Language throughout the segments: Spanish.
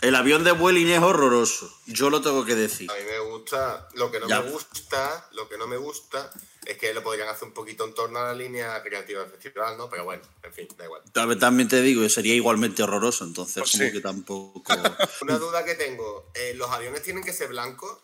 El avión de Vueling es horroroso. Yo lo tengo que decir. A mí me gusta, lo que no Ya. me gusta, lo que no me gusta es que lo podrían hacer un poquito en torno a la línea creativa del festival, ¿no? Pero bueno, en fin, da igual. También te digo, sería igualmente horroroso, entonces Pues como sí. que tampoco... Una duda que tengo, eh, ¿los aviones tienen que ser blancos?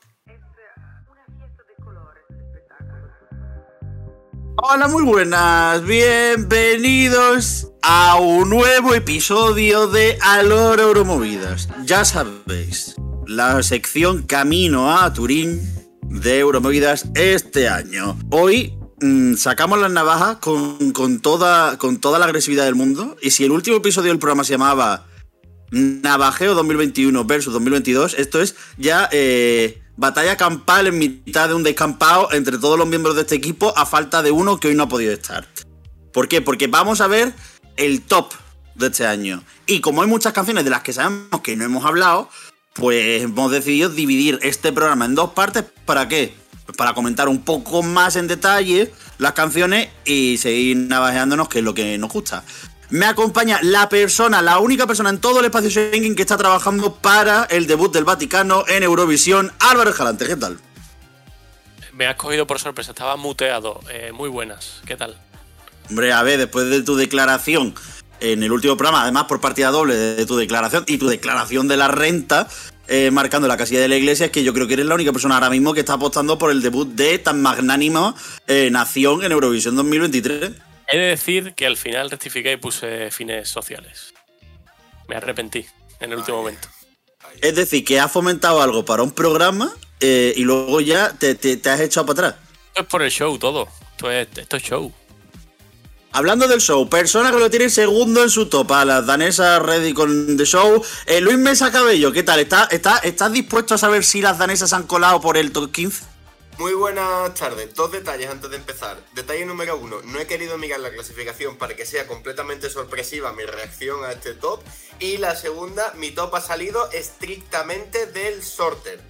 Hola, muy buenas, bienvenidos a un nuevo episodio de Alora Euromovidas. Ya sabéis, la sección Camino a Turín de Euromovidas este año. Hoy mm, sacamos las navajas con, con toda, con toda la agresividad del mundo y si el último episodio del programa se llamaba Navajeo 2021 versus 2022, esto es ya eh, batalla campal en mitad de un descampado entre todos los miembros de este equipo a falta de uno que hoy no ha podido estar. ¿Por qué? Porque vamos a ver el top de este año. Y como hay muchas canciones de las que sabemos que no hemos hablado, pues hemos decidido dividir este programa en dos partes. ¿Para qué? Pues para comentar un poco más en detalle las canciones y seguir navajeándonos, que es lo que nos gusta. Me acompaña la persona, la única persona en todo el espacio Schengen que está trabajando para el debut del Vaticano en Eurovisión, Álvaro Escalante. ¿Qué tal? Me has cogido por sorpresa, estaba muteado. Eh, muy buenas, ¿qué tal? Hombre, a ver, después de tu declaración en el último programa, además por partida doble de tu declaración y tu declaración de la renta, eh, marcando la casilla de la iglesia, es que yo creo que eres la única persona ahora mismo que está apostando por el debut de tan magnánima eh, nación en Eurovisión 2023. He de decir que al final rectifiqué y puse fines sociales. Me arrepentí en el último momento. Es decir, que has fomentado algo para un programa eh, y luego ya te, te- te has echado para atrás. Esto es por el show todo. Esto es, esto es show. Hablando del show, persona que lo tiene segundo en su top, a la danesa ready con the show. Eh, Luis Mesa Cabello, ¿qué tal? ¿Estás está, estás dispuesto a saber si las danesas han colado por el top 15? Muy buenas tardes. Dos detalles antes de empezar. Detalle número uno. No he querido mirar la clasificación para que sea completamente sorpresiva mi reacción a este top. Y la segunda, mi top ha salido estrictamente del sorter.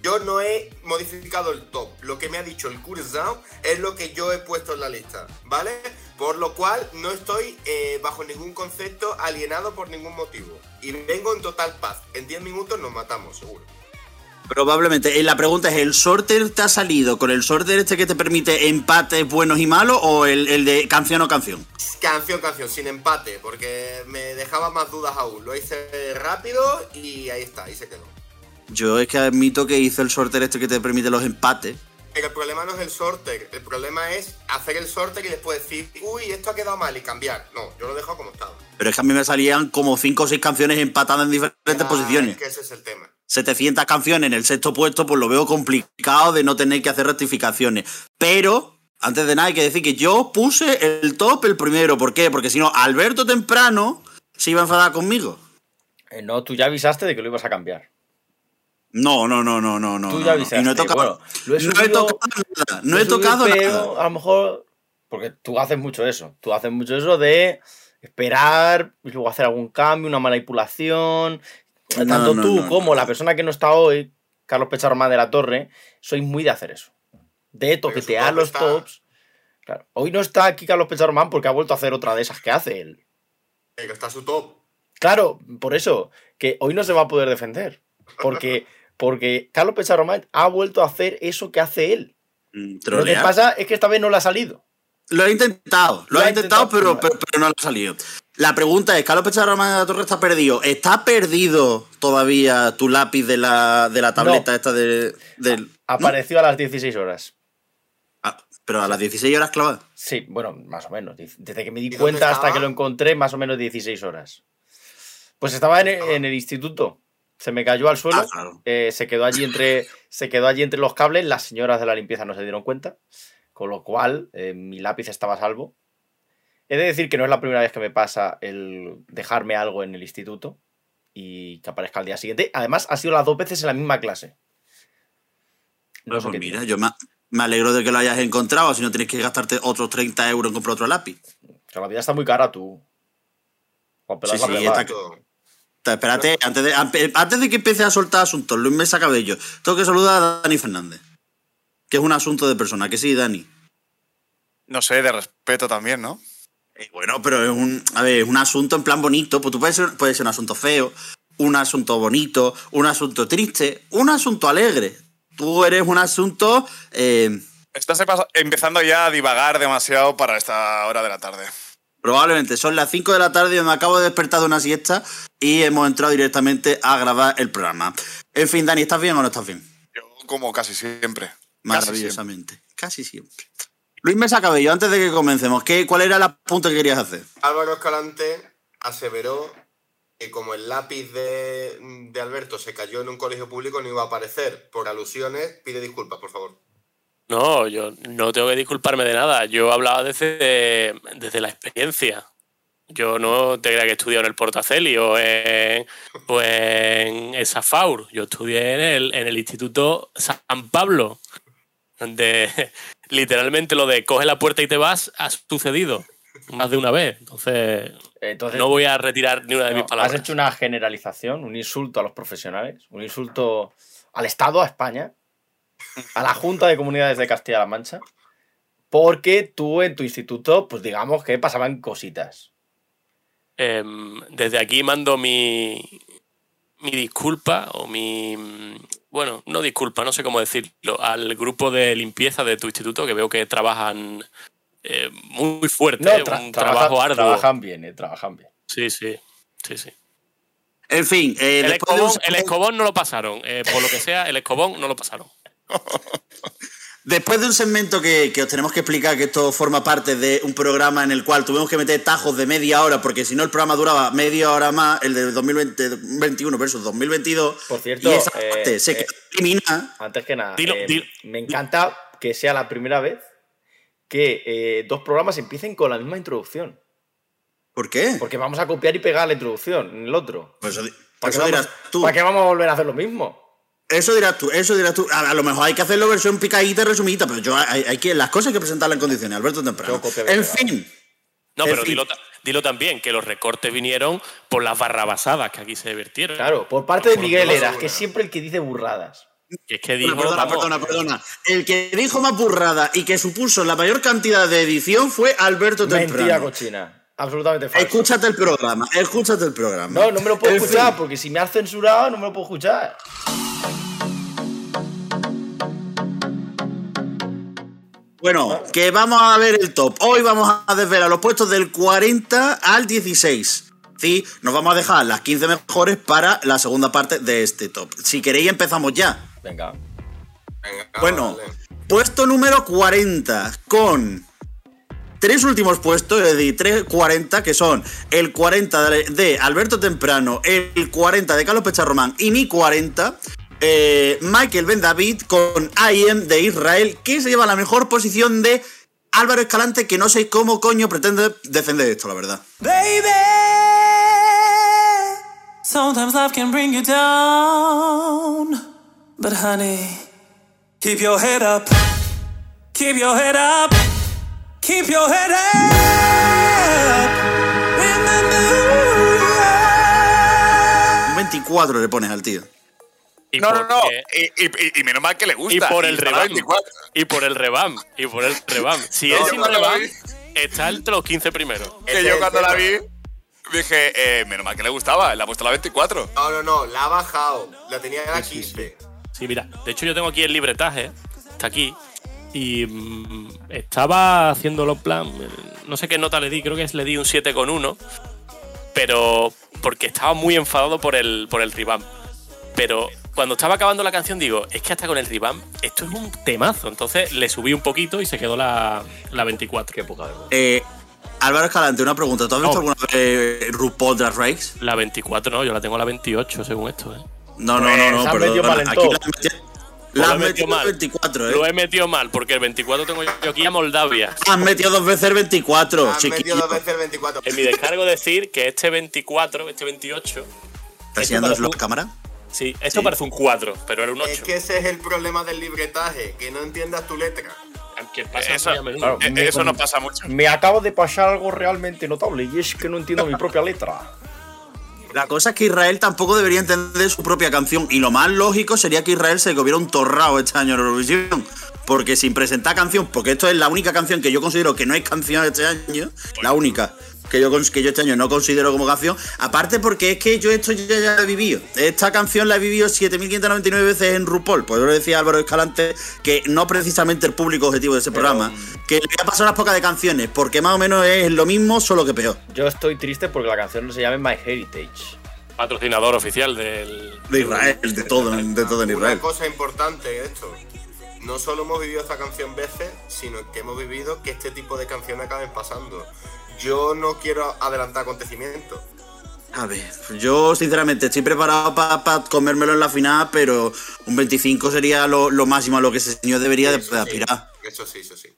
Yo no he modificado el top. Lo que me ha dicho el Kurzao es lo que yo he puesto en la lista, ¿vale? Por lo cual no estoy eh, bajo ningún concepto alienado por ningún motivo. Y vengo en total paz. En 10 minutos nos matamos, seguro. Probablemente. Eh, la pregunta es, ¿el sorter te ha salido con el sorter este que te permite empates buenos y malos o el, el de canción o canción? Canción, canción, sin empate, porque me dejaba más dudas aún. Lo hice rápido y ahí está, ahí se quedó. Yo es que admito que hice el sorter este que te permite los empates. Pero el problema no es el sorter, el problema es hacer el sorter y después decir, uy, esto ha quedado mal y cambiar. No, yo lo dejo como estaba. Pero es que a mí me salían como 5 o 6 canciones empatadas en diferentes Ah, posiciones. es que ese es el tema. 700 canciones en el sexto puesto, pues lo veo complicado de no tener que hacer rectificaciones. Pero, antes de nada, hay que decir que yo puse el top el primero. ¿Por qué? Porque si no, Alberto temprano se iba a enfadar conmigo. Eh, no, tú ya avisaste de que lo ibas a cambiar. No, no, no, no, no, no. Tú no, ya no. avisaste. Y no he tocado, Bueno, lo he no he subido- tocado nada. No he tocado nada. A lo mejor. Porque tú haces mucho eso. Tú haces mucho eso de esperar y luego hacer algún cambio, una manipulación. Tanto no, tú como la persona que no está hoy, Carlos Pecharromán de la Torre, sois muy de hacer eso. De toquetear los está- tops. Claro. Hoy no está aquí Carlos Pecharromán porque ha vuelto a hacer otra de esas que hace él. Pero está su top. Claro, por eso, que hoy no se va a poder defender. Porque, porque Carlos Pecharromán ha vuelto a hacer eso que hace él. Mm, Lo que pasa es que esta vez no le ha salido. Lo he intentado, lo, ha intentado, intentado, pero, pero, pero no le ha salido. La pregunta es, Carlos Pecharromán de la Torre está perdido. ¿Está perdido todavía tu lápiz de la, de la tableta No. esta de, del... Apareció a las 16 horas. Ah, pero a las 16 horas clavadas. Sí, bueno, más o menos. Desde que me di cuenta hasta estaba? que lo encontré, más o menos 16 horas. Pues estaba en, en el instituto. Se me cayó al suelo. Ah, claro. eh, se quedó allí entre. Se quedó allí entre los cables. Las señoras de la limpieza no se dieron cuenta. Con lo cual, eh, mi lápiz estaba a salvo. He de decir que no es la primera vez que me pasa el dejarme algo en el instituto y que aparezca al día siguiente. Además, ha sido las dos veces en la misma clase. No sé pues qué mira, tiene. yo me, me alegro de que lo hayas encontrado, si no tienes que gastarte otros 30 euros en comprar otro lápiz. O sea, la vida está muy cara, tú. Sí, la sí, está- Espérate, antes de, ampe- antes de que empiece a soltar asuntos, Luis Mesa Cabello, tengo que saludar a Dani Fernández. Que es un asunto de persona, que sí, Dani. No sé, de respeto también, ¿no? Eh, bueno, pero es un, a ver, es un asunto en plan bonito. Pues tú puedes ser, puede ser un asunto feo, un asunto bonito, un asunto triste, un asunto alegre. Tú eres un asunto... eh, Estás empezando ya a divagar demasiado para esta hora de la tarde. Probablemente son las 5 de la tarde y me acabo de despertar de una siesta y hemos entrado directamente a grabar el programa. En fin, Dani, ¿estás bien o no estás bien? Yo como casi siempre. Casi siempre. Maravillosamente. Casi siempre. Luis Mesa Cabello, antes de que comencemos, ¿qué, ¿cuál era el punto que querías hacer? Álvaro Escalante aseveró que como el lápiz de, de Alberto se cayó en un colegio público no iba a aparecer. Por alusiones, pide disculpas, por favor. No, yo no tengo que disculparme de nada. Yo hablaba desde, desde la experiencia. Yo no te creía que estudié en el Portaceli o en, o en el Safaur. Yo estudié en el, en el Instituto San Pablo, donde literalmente lo de coge la puerta y te vas ha sucedido más de una vez. Entonces, Entonces, no voy a retirar ni una de no, mis has palabras. hecho una generalización, un insulto a los profesionales, un insulto al Estado, a España, a la Junta de Comunidades de Castilla-La Mancha, porque tú en tu instituto, pues digamos que pasaban cositas. Em, desde aquí mando mi, mi disculpa o mi... Bueno, no disculpa, no sé cómo decirlo, al grupo de limpieza de tu instituto que veo que trabajan eh, muy fuerte, No, eh, tra- un trabaja- trabajo arduo. trabajan bien, eh, trabajan bien. Sí, sí, sí, sí. En fin, eh, El después de un- escobón, el escobón no lo pasaron, eh, por lo que sea, el escobón no lo pasaron. Después de un segmento que, que os tenemos que explicar que esto forma parte de un programa en el cual tuvimos que meter tajos de media hora, porque si no el programa duraba media hora más, el de 2021 versus 2022. Por cierto, y esa eh, parte se eh, quedó eliminada. Antes que nada, Dilo, eh, dilo. me encanta que sea la primera vez que eh, dos programas empiecen con la misma introducción. ¿Por qué? Porque vamos a copiar y pegar la introducción en el otro. Pues ¿Para eso qué dirás vamos- tú. ¿Para qué vamos a volver a hacer lo mismo? Eso dirás tú, eso dirás tú. A, a lo mejor hay que hacerlo versión picadita, resumidita, pero yo hay, hay que las cosas hay que presentarlas en condiciones, Alberto Temprano. En fin, No, pero dilo, dilo también, que los recortes vinieron por las barrabasadas que aquí se vertieron. Claro, por parte de Por Miguel Eras, que es siempre el que dice burradas. Que es que dijo, perdona, vamos, perdona, perdona. El que dijo más burrada y que supuso la mayor cantidad de edición fue Alberto Temprano. Mentira cochina. Absolutamente falso. Escúchate el programa, escúchate el programa. No, no me lo puedo En fin. escuchar, porque si me has censurado, no me lo puedo escuchar. Bueno, que vamos a ver el top. Hoy vamos a desvelar los puestos del 40 al 16. Sí, nos vamos a dejar las 15 mejores para la segunda parte de este top. Si queréis empezamos ya. Venga. Venga, Bueno, vale. puesto número 40 con tres últimos puestos, es decir, tres 40, que son el 40 de de Alberto Temprano, el 40 de Carlos Pecharromán y mi 40, eh, Michael Ben David con I Am de Israel, que se lleva la mejor posición de Álvaro Escalante, que no sé cómo coño pretende defender esto, la verdad. Baby, sometimes life can bring you down. But honey, keep your head up. Keep your head up. Keep your head up. In the new year. Un 24 le pones al tío. Y No, no, no. Y, y- y menos mal que le gusta. Y por el la revamp. 24. Y por el revamp. Y por el revamp. Si No, es sin la revamp, está entre los 15 primeros. Que yo cuando la vi dije, eh, menos mal que le gustaba. Le ha puesto la 24. No, no, no, la ha bajado. La tenía en la 15. Sí, mira. De hecho, yo tengo aquí el libretaje. Está aquí. Y mm, estaba haciéndolo en plan. No sé qué nota le di, creo que es- le di un 7 con 1. Pero. Porque estaba muy enfadado por el, por el revamp. Pero cuando estaba acabando la canción, digo, es que hasta con el revamp, esto es un temazo. Entonces le subí un poquito y se quedó la, la 24. Qué poca vergüenza. Eh, Álvaro Escalante, una pregunta. ¿Tú has visto No. alguna vez eh, RuPaul Drag Race? La 24, no, yo la tengo a la 28, según esto. ¿eh? No, no, Pues, no, no, metido mal en Aquí todo. la has metido- Lo la he has metido metido mal. 24, Lo ¿eh? he metido mal, porque el 24 tengo yo aquí a Moldavia. Has metido dos veces el 24, Han metido chiquillo. dos veces el 24. En mi descargo decir que este 24, este 28, ¿Estás enseñándonos la cámara? Sí, esto parece un 4, pero era un 8. Es que ese es el problema del libretaje, que no entiendas tu letra. Que pasa Eso- claro. Eh, Me- eso no pasa mucho. Me acabo de pasar algo realmente notable y es que no entiendo mi propia letra. La cosa es que Israel tampoco debería entender su propia canción. Y lo más lógico sería que Israel se comiera un torrao este año en Eurovisión. Porque sin presentar canción, porque esto es la única canción que yo considero que no es canción este año, la única que yo, cons- que yo este año no considero como canción. Aparte porque es que yo esto ya, ya lo he vivido. Esta canción la he vivido 7.599 veces en RuPaul. Pues yo lo decía Álvaro Escalante, que no precisamente el público objetivo de ese programa, que le voy a pasar unas pocas de canciones, porque más o menos es lo mismo, solo que peor. Yo estoy triste porque la canción no se llama My Heritage. Patrocinador oficial del. De Israel, de todo, de todo en Una Israel. cosa importante de esto. No solo hemos vivido esta canción veces, sino que hemos vivido que este tipo de canciones acaben pasando. Yo no quiero adelantar acontecimientos. A ver, yo sinceramente estoy preparado para comérmelo en la final, pero un 25 sería lo, lo máximo a lo que ese señor debería de, Eso de sí, aspirar. Eso sí, eso sí.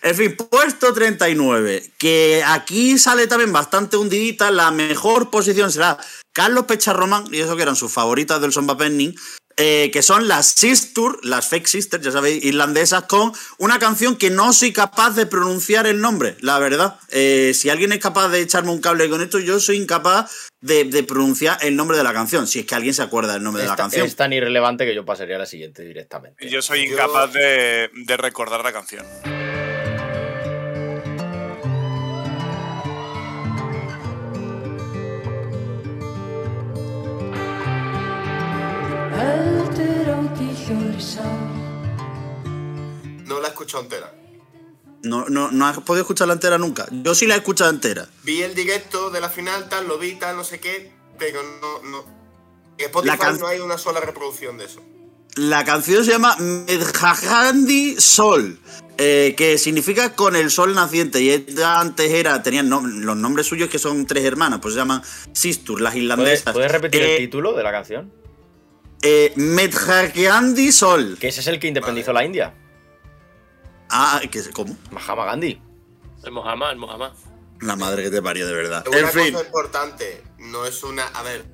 En fin, puesto 39, que aquí sale también bastante hundidita, la mejor posición será Carlos Pecharromán, y eso que eran sus favoritas del Son Penning, eh, que son las Sisters, las Fake Sisters, ya sabéis, irlandesas, con una canción que no soy capaz de pronunciar el nombre, la verdad. Eh, si alguien es capaz de echarme un cable con esto, yo soy incapaz de, de pronunciar el nombre de la canción, si es que alguien se acuerda del nombre de la ta- canción. es tan irrelevante que yo pasaría a la siguiente directamente. Yo soy Yo- incapaz de, de recordar la canción. No la he escuchado entera. No, no, no has podido escucharla entera nunca. Yo sí la he escuchado entera. Vi el directo de la final, tal, lo vi, tal, no sé qué, pero no, no. En Spotify La can- no hay una sola reproducción de eso. La canción se llama Medjahandi Sol, eh, que significa con el sol naciente. Y ella antes era, tenían nom- los nombres suyos que son tres hermanas, pues se llaman Sistur, las ¿Puedes, irlandesas. puedes repetir Eh, el título de la canción? Eh, Medjahandi Sol. Que ese es el que independizó la India. Ah, que ¿cómo? Mahama Gandhi. El Mohamed, el Mohamed. La madre que te parió, de verdad. Una En fin, cosa importante, no es una. A ver.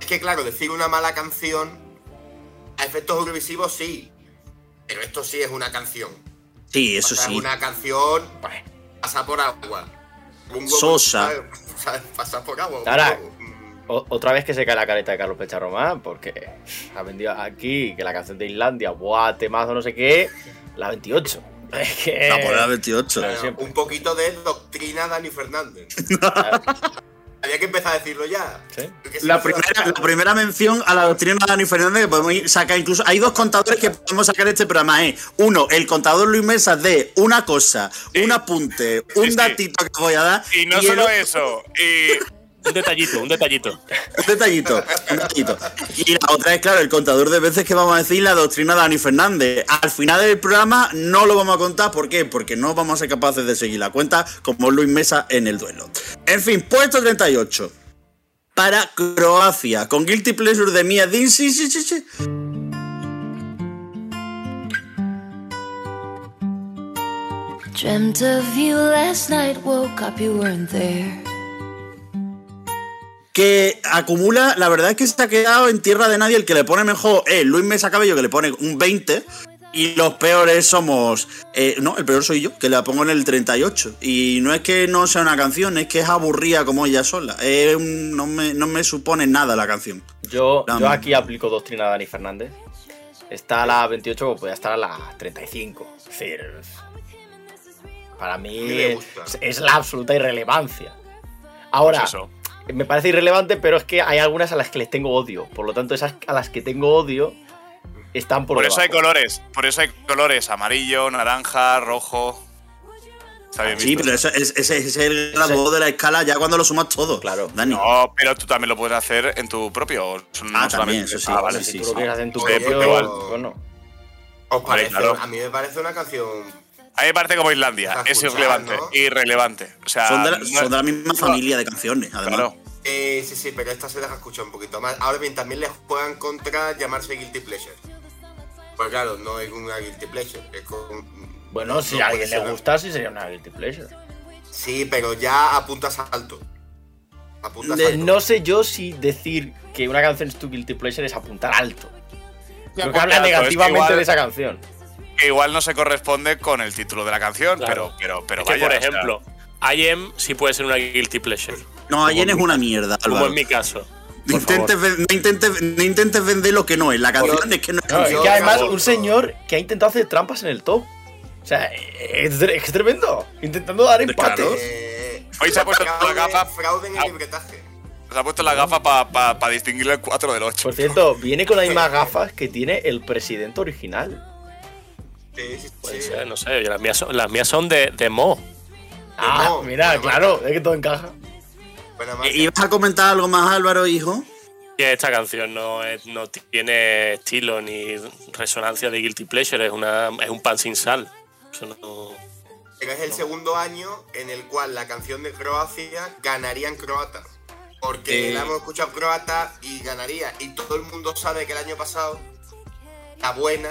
Es que claro, decir una mala canción a efectos eurovisivos sí. Pero esto sí es una canción. sí, O eso sea, sí. es una canción Bueno, pasa por agua. Un Sosa. Pasa por agua. Ahora- o- otra vez que se cae la careta de Carlos Pecharromán, porque ha vendido aquí que la canción de Islandia, buah, temazo, no sé qué, la 28. Es que. La por la 28. Claro. bueno, siempre. un poquito de doctrina Dani Fernández. Había que empezar a decirlo ya. Sí. La primera, la primera mención a la doctrina de Dani Fernández que podemos sacar incluso. Hay dos contadores que podemos sacar de este programa. Es uno, el contador Luis Mesa de una cosa, un apunte, un sí. datito que voy a dar. Y no solo otro- eso, y Un detallito, un detallito. Un detallito, un detallito. Y la otra es, claro, el contador de veces que vamos a decir la doctrina de Dani Fernández. Al final del programa no lo vamos a contar. ¿Por qué? Porque no vamos a ser capaces de seguir la cuenta como Luis Mesa en el duelo. En fin, puesto 38. Para Croacia, con Guilty Pleasure de Mia Din. Sí, sí, sí, sí. Dreamt of you last night, woke up, you weren't there. Que acumula, la verdad es que se ha quedado en tierra de nadie. El que le pone mejor es Luis Mesa Cabello, que le pone un 20. Y los peores somos. eh, no, el peor soy yo, que la pongo en el 38. Y no es que no sea una canción, es que es aburrida como ella sola. No, me, no me supone nada la canción. Yo, yo aquí aplico doctrina de Dani Fernández. Está a la 28, pues puede estar a la 35. Es decir, para mí es, gusta. es la absoluta irrelevancia. Ahora, Pues eso. Me parece irrelevante, pero es que hay algunas a las que les tengo odio. Por lo tanto, esas a las que tengo odio están por, por eso hay colores. Por eso hay colores amarillo, naranja, rojo. Está bien Sí, visto. pero ese, ese- ese es el grado de la escala ya cuando lo sumas todo. Claro. Dani. No, pero tú también lo puedes hacer en tu propio. no Ah, también, eso sí. Ah, vale. si sí, tú sí. lo quieres hacer en tu Oye, propio, pero- bueno. ¿Os parece? claro. A mí me parece una canción. A mí me parece como Islandia. Es irrelevante. ¿no? Irrelevante. O sea, Son de la, no- son de la misma familia de canciones, además. Claro. Eh, sí, sí, pero esta se deja escuchar un poquito más. Ahora bien, también les juegan contra llamarse Guilty Pleasure. Pues claro, no es una Guilty Pleasure. Es con- Bueno, no si a alguien le gusta, sí sería una guilty pleasure. Sí, pero ya apuntas alto. Apuntas De- alto. No sé yo si decir que una canción es tu guilty pleasure es apuntar alto. Creo que habla alto, es que negativamente igual- de esa canción. Que igual no se corresponde con el título de la canción, Claro. pero, pero, pero Es que, vaya, por o sea, ejemplo, IM sí puede ser una guilty pleasure. No, Allen es una mierda, Como Álvaro. en mi caso. No intentes, no, intentes, no intentes vender lo que no es. La canción es que no es Yo, que además un señor que ha intentado hacer trampas en el top. O sea, es, es tremendo. Intentando dar empates. Eh, Hoy se ha puesto la gafa, fraude en el libretaje. se ha puesto la gafa para distinguir el 4 del 8. Por cierto, viene con las mismas gafas que tiene el presidente original. Sí, sí, Puede sí. ser, no sé. Las mías son, las mías son de, de Mo. Ah, mira, claro, es que todo encaja. Buena marca. ¿Ibas a comentar algo más, Álvaro, hijo? Que esta canción no, es- no tiene estilo ni resonancia de Guilty Pleasure, es, una, es un pan sin sal. Eso no- es el segundo año en el cual la canción de Croacia ganaría en croata. Porque Eh. la hemos escuchado en croata y ganaría. Y todo el mundo sabe que el año pasado la buena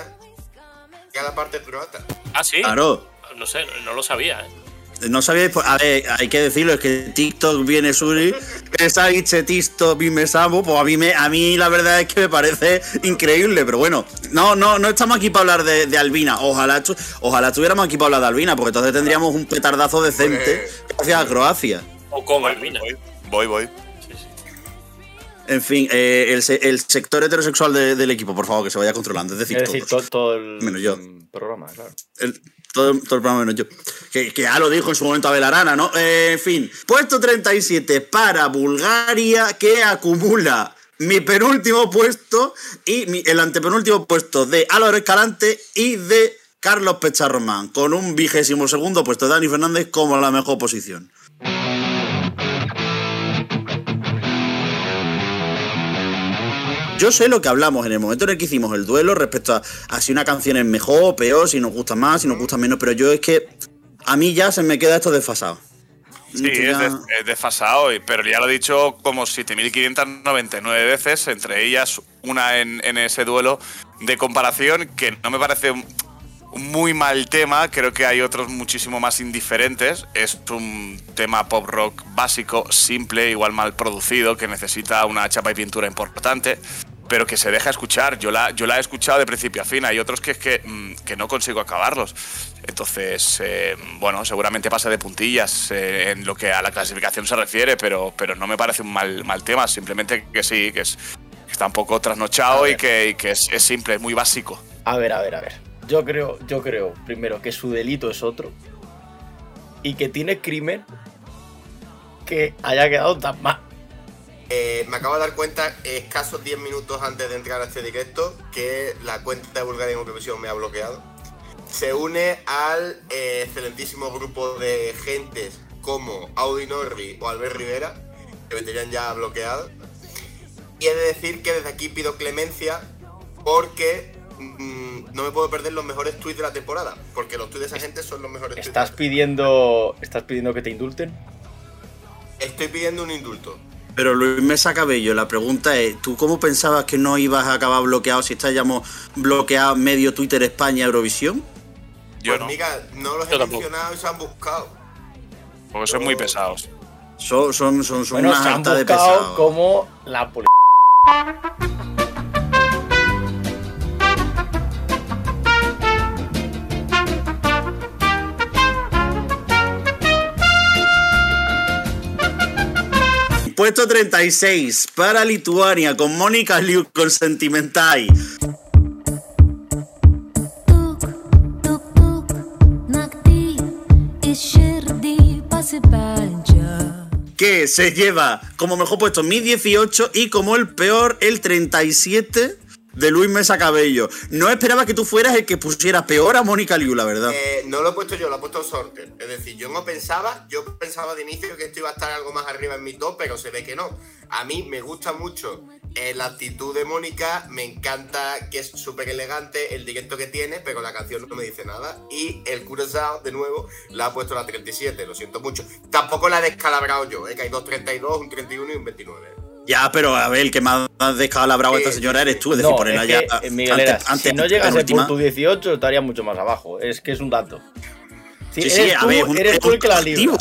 la parte croata. Ah, sí. Claro. No sé, no, lo sabía. ¿eh? No sabíais, pues, a ver, hay que decirlo, es que TikTok viene Suri, esa TikTok me sabo, pues a mí, me, a mí la verdad es que me parece increíble, pero bueno, no, no, no estamos aquí para hablar de, de Albina, ojalá, ojalá estuviéramos aquí para hablar de Albina, porque entonces tendríamos un petardazo decente gracias a Croacia. O con Albina. Voy, voy, voy. En fin, eh, el, se- el sector heterosexual de- del equipo, por favor, que se vaya controlando, es decir, Es decir, todos. todo, todo el Menos yo. programa, claro. El- todo, todo el programa menos yo. Que, que ya lo dijo en su momento Abel Arana, ¿no? Eh, en fin, puesto 37 para Bulgaria, que acumula mi penúltimo puesto y mi- el antepenúltimo puesto de Álvaro Escalante y de Carlos Pecharromán, con un vigésimo segundo puesto de Dani Fernández como la mejor posición. Yo sé lo que hablamos en el momento en el que hicimos el duelo respecto a, a si una canción es mejor o peor, si nos gusta más, si nos gusta menos, pero yo es que a mí ya se me queda esto desfasado. Sí, es, de- es desfasado, pero ya lo he dicho como 7.599 veces, entre ellas una en, en ese duelo de comparación que no me parece muy mal tema, creo que hay otros muchísimo más indiferentes. Es un tema pop rock básico, simple, igual mal producido, que necesita una chapa y pintura importante. Pero que se deja escuchar. Yo la, yo la he escuchado de principio a fin. Hay otros que es que, mm, que no consigo acabarlos. Entonces, eh, bueno, seguramente pasa de puntillas eh, en lo que a la clasificación se refiere, pero, pero no me parece un mal, mal tema. Simplemente que sí, que, es, que está un poco trasnochado y que, y que es, es simple, es muy básico. A ver, a ver, a ver. Yo creo, yo creo, primero, que su delito es otro. Y que tiene crimen que haya quedado tan mal. Eh, me acabo de dar cuenta, escasos 10 minutos antes de entrar a este directo, que la cuenta de Bulgaria en Eurovisión me ha bloqueado. Se une al eh, excelentísimo grupo de gentes como Audi Norri o Albert Rivera, que me tenían ya bloqueado. Y he de decir que desde aquí pido clemencia porque mm, no me puedo perder los mejores tweets de la temporada, porque los tweets de esa gente son los mejores tweets. ¿Estás pidiendo, estás pidiendo que te indulten? Estoy pidiendo un indulto. Pero Luis Mesa Cabello, la pregunta es, ¿tú cómo pensabas que no ibas a acabar bloqueado si estábamos bloqueado medio Twitter España Eurovisión? Yo pues no, mira, no los Yo he tampoco. mencionado y se han buscado. porque son muy pesados. Son, son, son, son Bueno, una se han de pesados. como la policía. puesto 36 para Lituania con Mónica Liu con Sentimentai. Que se lleva como mejor puesto mi 18 y como el peor el 37 de Luis Mesa Cabello. No esperaba que tú fueras el que pusiera peor a Mónica Liu, la verdad. Eh, no lo he puesto yo, lo ha puesto Sorter. Es decir, yo no pensaba, yo pensaba de inicio que esto iba a estar algo más arriba en mi top, pero se ve que no. A mí me gusta mucho eh, la actitud de Mónica, me encanta que es súper elegante el directo que tiene, pero la canción no me dice nada. Y el Curaçao, de nuevo, la ha puesto la 37, lo siento mucho. Tampoco la he descalabrado yo, eh, que hay dos 32, un 31 y un 29. Ya, pero a ver, el que más ha descalabrado a esta señora eres tú. Es decir, No, ponerla es ya. que, eh, Miguel antes- si no llegas última. tu 18, estaría mucho más abajo. Es que es un dato. Sí, Sí, sí, eres a tú, ver, un, eres es tú el que la libra.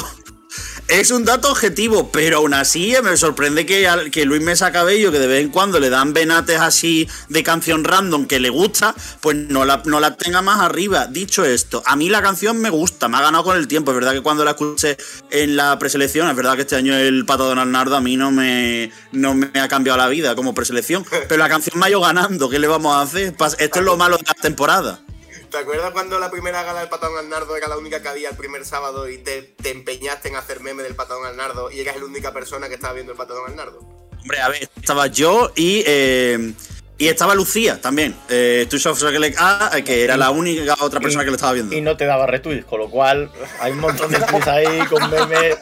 Es un dato objetivo, pero aún así eh, me sorprende que, que Luis Mesa Cabello, que de vez en cuando le dan venates así de canción random que le gusta, pues no la, no la tenga más arriba. Dicho esto, a mí la canción me gusta, me ha ganado con el tiempo. Es verdad que cuando la escuché en la preselección, es verdad que este año el pato Don Arnardo a mí no me, no me ha cambiado la vida como preselección, pero la canción me ha ido ganando. ¿Qué le vamos a hacer? Esto es lo malo de la temporada. ¿Te acuerdas cuando la primera gala del patón al nardo era la única que había el primer sábado y te, te empeñaste en hacer meme del patón al nardo y eras la única persona que estaba viendo el patón al nardo? Hombre, a ver, estaba yo y. eh, y estaba Lucía también. Eh, A, eh, que era la única otra persona que lo estaba viendo. Y no te daba retweets, con lo cual hay un montón de tweets ahí con memes.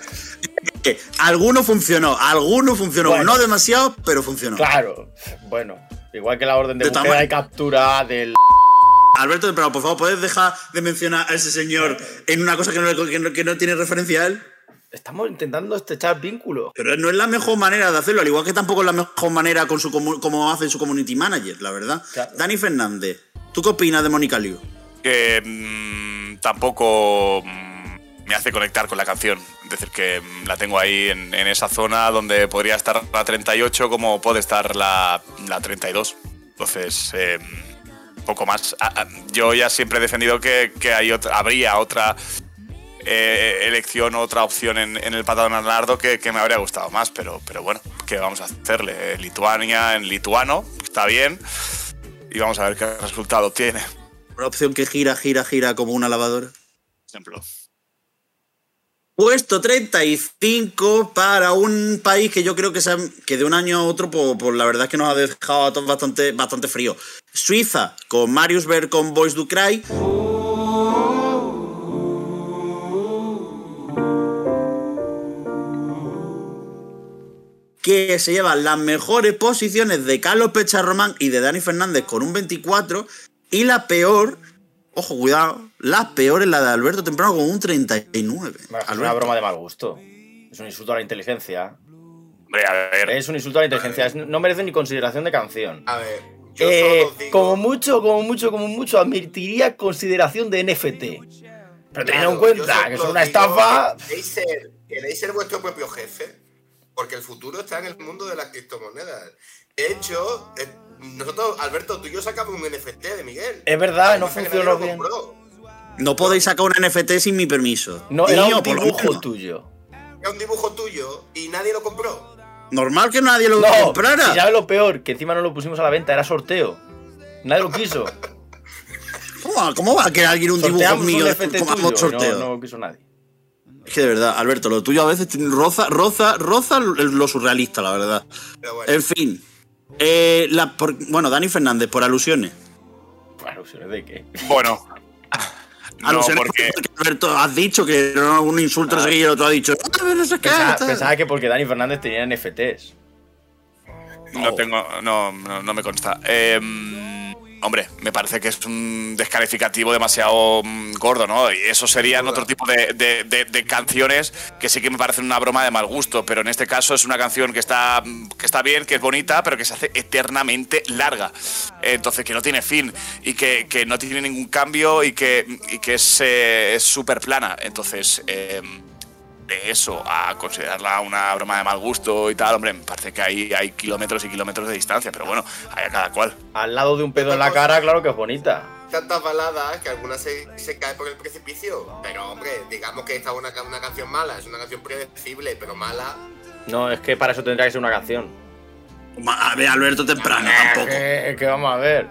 Alguno funcionó, alguno funcionó. Bueno. No demasiado, pero funcionó. Claro, bueno, igual que la orden de, De búsqueda y captura del. Alberto, pero por favor, ¿puedes dejar de mencionar a ese señor en una cosa que no, que no- que no tiene referencia a él? Estamos intentando estrechar vínculos. Pero no es la mejor manera de hacerlo, al igual que tampoco es la mejor manera con su como hace su community manager, la verdad. Claro. Dani Fernández, ¿tú qué opinas de Mónica Liu? que mm, tampoco mm, me hace conectar con la canción. Es decir, que mm, la tengo ahí en, en esa zona donde podría estar la 38 como puede estar la, la 32. Entonces, eh, poco más. Ah, ah, Yo ya siempre he defendido que, que hay otra, habría otra eh, elección, otra opción en, en el patado Nardo que, que me habría gustado más, pero, pero bueno, ¿qué vamos a hacerle? Lituania en lituano, está bien. Y vamos a ver qué resultado tiene. Una opción que gira, gira, gira como una lavadora. ejemplo. Puesto 35 para un país que yo creo que, se ha- que de un año a otro, pues, pues la verdad es que nos ha dejado a bastante, bastante frío. Suiza, con Marius Berg con Boys Do Cry. Que se llevan las mejores posiciones de Carlos Pecharromán y de Dani Fernández con un 24. Y la peor, ojo, cuidado, la peor es la de Alberto Temprano con un 39. Es una Alberto. broma de mal gusto. Es un insulto a la inteligencia. Hombre, a ver. Es un insulto a la inteligencia. Es- no merece ni consideración de canción. A ver, yo Eh, solo os digo. como mucho, como mucho, como mucho, admitiría consideración de NFT. Pero teniendo en Claro, cuenta que es una estafa. que ¿Queréis ser, queréis ser vuestro propio jefe? Porque el futuro está en el mundo de las criptomonedas. De hecho, eh, nosotros, Alberto, tú y yo sacamos un NFT de Miguel. Es verdad, no funcionó bien. compró. No podéis sacar un NFT sin mi permiso. No, era un por lo dibujo tuyo. Era un dibujo tuyo y nadie lo compró. Normal que nadie lo No, comprara. sabes lo peor, que encima no lo pusimos a la venta, era sorteo. Nadie lo quiso. ¿Cómo, va- cómo va a querer alguien un dibujo mío un tuyo, y sorteo? No, no quiso nadie. Es que de verdad, Alberto, lo tuyo a veces roza, roza, roza lo surrealista, la verdad. Bueno, En fin. Eh, la- por- bueno, Dani Fernández, por alusiones. Bueno, ¿alusiones de qué? Bueno. No, porque. porque, Alberto, has dicho que era un insulto, no sé qué, y el otro ha dicho. "Ah, pero no sé qué. Pensaba, tal". pensaba que porque Dani Fernández tenía NFTs. No tengo. No, no, no me consta. Eh, hombre, me parece que es un descalificativo demasiado mm, gordo, ¿no? Y eso serían otro tipo de, de- de- de canciones que sí que me parecen una broma de mal gusto, pero en este caso es una canción que está, que está bien, que es bonita, pero que se hace eternamente larga. Entonces, que no tiene fin y que, que no tiene ningún cambio y que, y que es eh, es súper plana. Entonces. eh, de eso a considerarla una broma de mal gusto y tal, hombre, me parece que hay, hay kilómetros y kilómetros de distancia, pero bueno, hay a cada cual. Al lado de un pedo en la cara, claro que es bonita. tantas baladas que alguna se, se cae por el precipicio. Pero hombre, digamos que esta es una, una canción mala, es una canción predecible, pero mala. No, es que para eso tendría que ser una canción. A ver, Alberto temprano, Es tampoco. que, es que vamos a ver.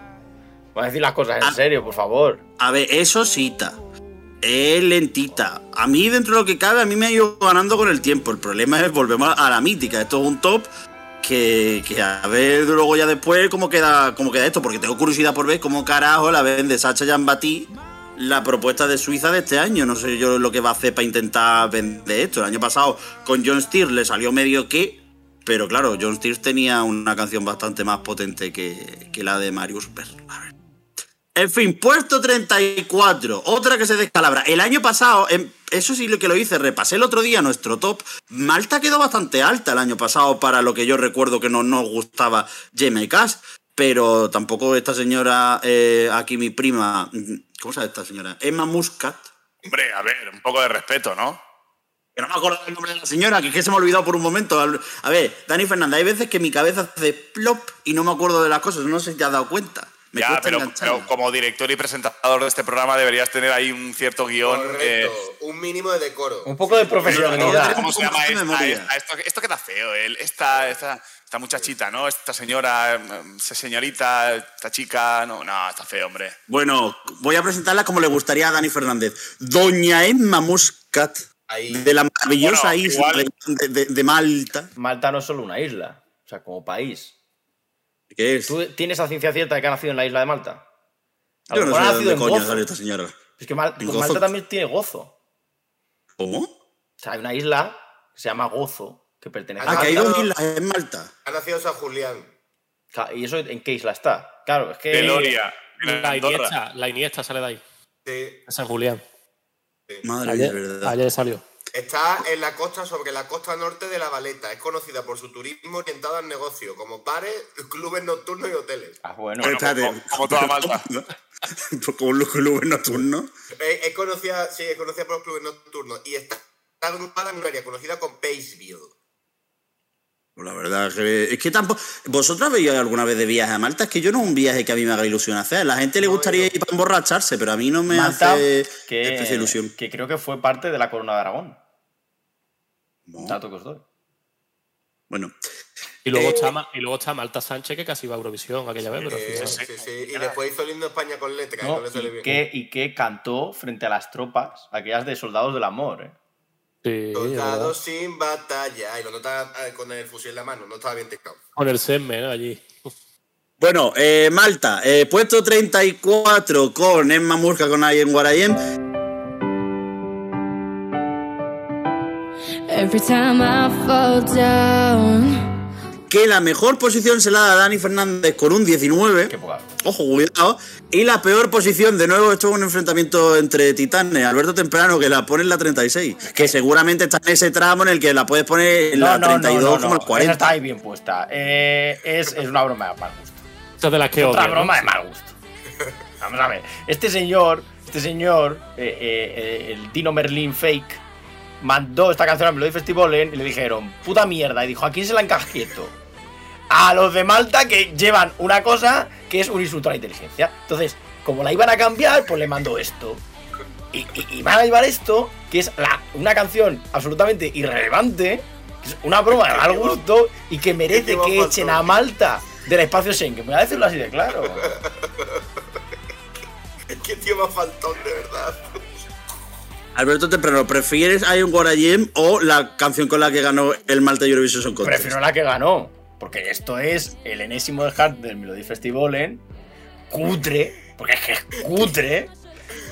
Vamos a decir las cosas en Ah. serio, por favor. A ver, eso cita. Es lentita. A mí, dentro de lo que cabe, a mí me ha ido ganando con el tiempo. El problema es, volvemos a la mítica. Esto es un top que, que a ver luego ya después cómo queda, cómo queda esto. Porque tengo curiosidad por ver cómo carajo la vende Sacha Jambati la propuesta de Suiza de este año. No sé yo lo que va a hacer para intentar vender esto. El año pasado con John Steers le salió medio que... Pero claro, John Steers tenía una canción bastante más potente que, que la de Marius Berg. En fin, puesto 34, otra que se descalabra. El año pasado, em, eso sí lo que lo hice, repasé el otro día nuestro top. Malta quedó bastante alta el año pasado para lo que yo recuerdo que no nos gustaba Jamie Cass. Pero tampoco esta señora, eh, aquí mi prima, ¿cómo se llama esta señora? Emma Muscat. Hombre, a ver, un poco de respeto, ¿no? Que no me acuerdo el nombre de la señora, que es que se me ha olvidado por un momento. A ver, Dani Fernández, hay veces que mi cabeza hace plop y no me acuerdo de las cosas, no sé si te has dado cuenta. Me ya, pero, como director y presentador de este programa deberías tener ahí un cierto guion. Correcto, eh, un mínimo de decoro. Un poco de profesionalidad. ¿Cómo se Un llama poco de esta? esta? esto, esto queda feo. el- esta, esta, esta muchachita, ¿no? Esta señora, esa señorita, esta chica, no, no, está feo, hombre. Bueno, voy a presentarla como le gustaría a Dani Fernández. Doña Emma Muscat, Ahí. de la maravillosa Bueno, isla de- de Malta. Malta no es solo una isla, o sea, como país. ¿Qué es? ¿Tú tienes a ciencia cierta de que ha nacido en la isla de Malta? A Yo lo no mejor sé ha de nacido dónde en coño Gozo. sale esta señora. Es que Mal- ¿En pues? Malta también tiene Gozo. ¿Cómo? O sea, hay una isla que se llama Gozo, que pertenece Ah, a que hay Malta. dos islas en Malta. Ha nacido San Julián. ¿Y eso en qué isla está? Claro, es que. Deloria, en La. Iniesta, la Iniesta sale de ahí, Sí. San Julián. Madre mía, de verdad. ayer salió. Está en la costa, sobre la costa norte de La Valeta. Es conocida por su turismo orientado al negocio, como bares, clubes nocturnos y hoteles. Ah, bueno. Espérate. como- como toda Malta. como un club nocturno. Es, es conocida, sí, es conocida por los clubes nocturnos y está agrupada en un área conocida como Paceville. Pues La verdad es que, es que tampoco. ¿Vosotros habéis ido alguna vez de viaje a Malta? Es que yo no es un viaje que a mí me haga ilusión hacer. A la gente le gustaría ir para emborracharse, pero a mí no me Malta, hace que, ilusión. que creo que fue parte de la corona de Aragón. No. Dato que os doy. Bueno, Y luego, Eh, está, y luego está Malta Sánchez, que casi va a Eurovisión aquella vez, pero Eh, final- sí, sí, Y después hizo el himno de España con letras. y ¿no? le y, que, y que cantó frente a las tropas, aquellas de soldados del amor. ¿eh? Sí, sin batalla. Y lo nota eh, con el fusil en la mano. No estaba bien teclado. Con el SEME, ¿no? Allí. bueno eh, Malta, eh, puesto 34 con Emma Murca con Ayen Guarayem. Every time I fall down. Que la mejor posición se la da a Dani Fernández con un 19. Qué poca. Ojo, cuidado. Y la peor posición, de nuevo, esto es un enfrentamiento entre titanes. Alberto Temprano, que la pone en la 36. Que seguramente está en ese tramo en el que la puedes poner en la 32 como el Esa 40. está ahí bien puesta. Eh, es, es una broma de mal gusto. Esa de las que Otra. ¿no? broma de mal gusto. Vamos a ver. Este señor, este señor, eh, eh, el Dino Merlin Fake, mandó esta canción al Melody Festival y le dijeron, puta mierda. Y dijo, ¿a quién se la encasquieto? A los de Malta que llevan una cosa que es un insulto a la inteligencia. Entonces, como la iban a cambiar, pues le mandó esto. Y, y- y van a llevar esto, que es la- una canción absolutamente irrelevante, que es una broma de mal gusto y que merece que echen a Malta del espacio Schengen. Voy a decirlo así de claro. Qué tío más faltón, de verdad. Alberto Temprano, ¿prefieres Iron Guarayem o la canción con la que ganó el Malta Eurovision Song Contest? Prefiero la que ganó. Porque esto es el enésimo descart del Melody Festival en cutre. Porque es que es cutre.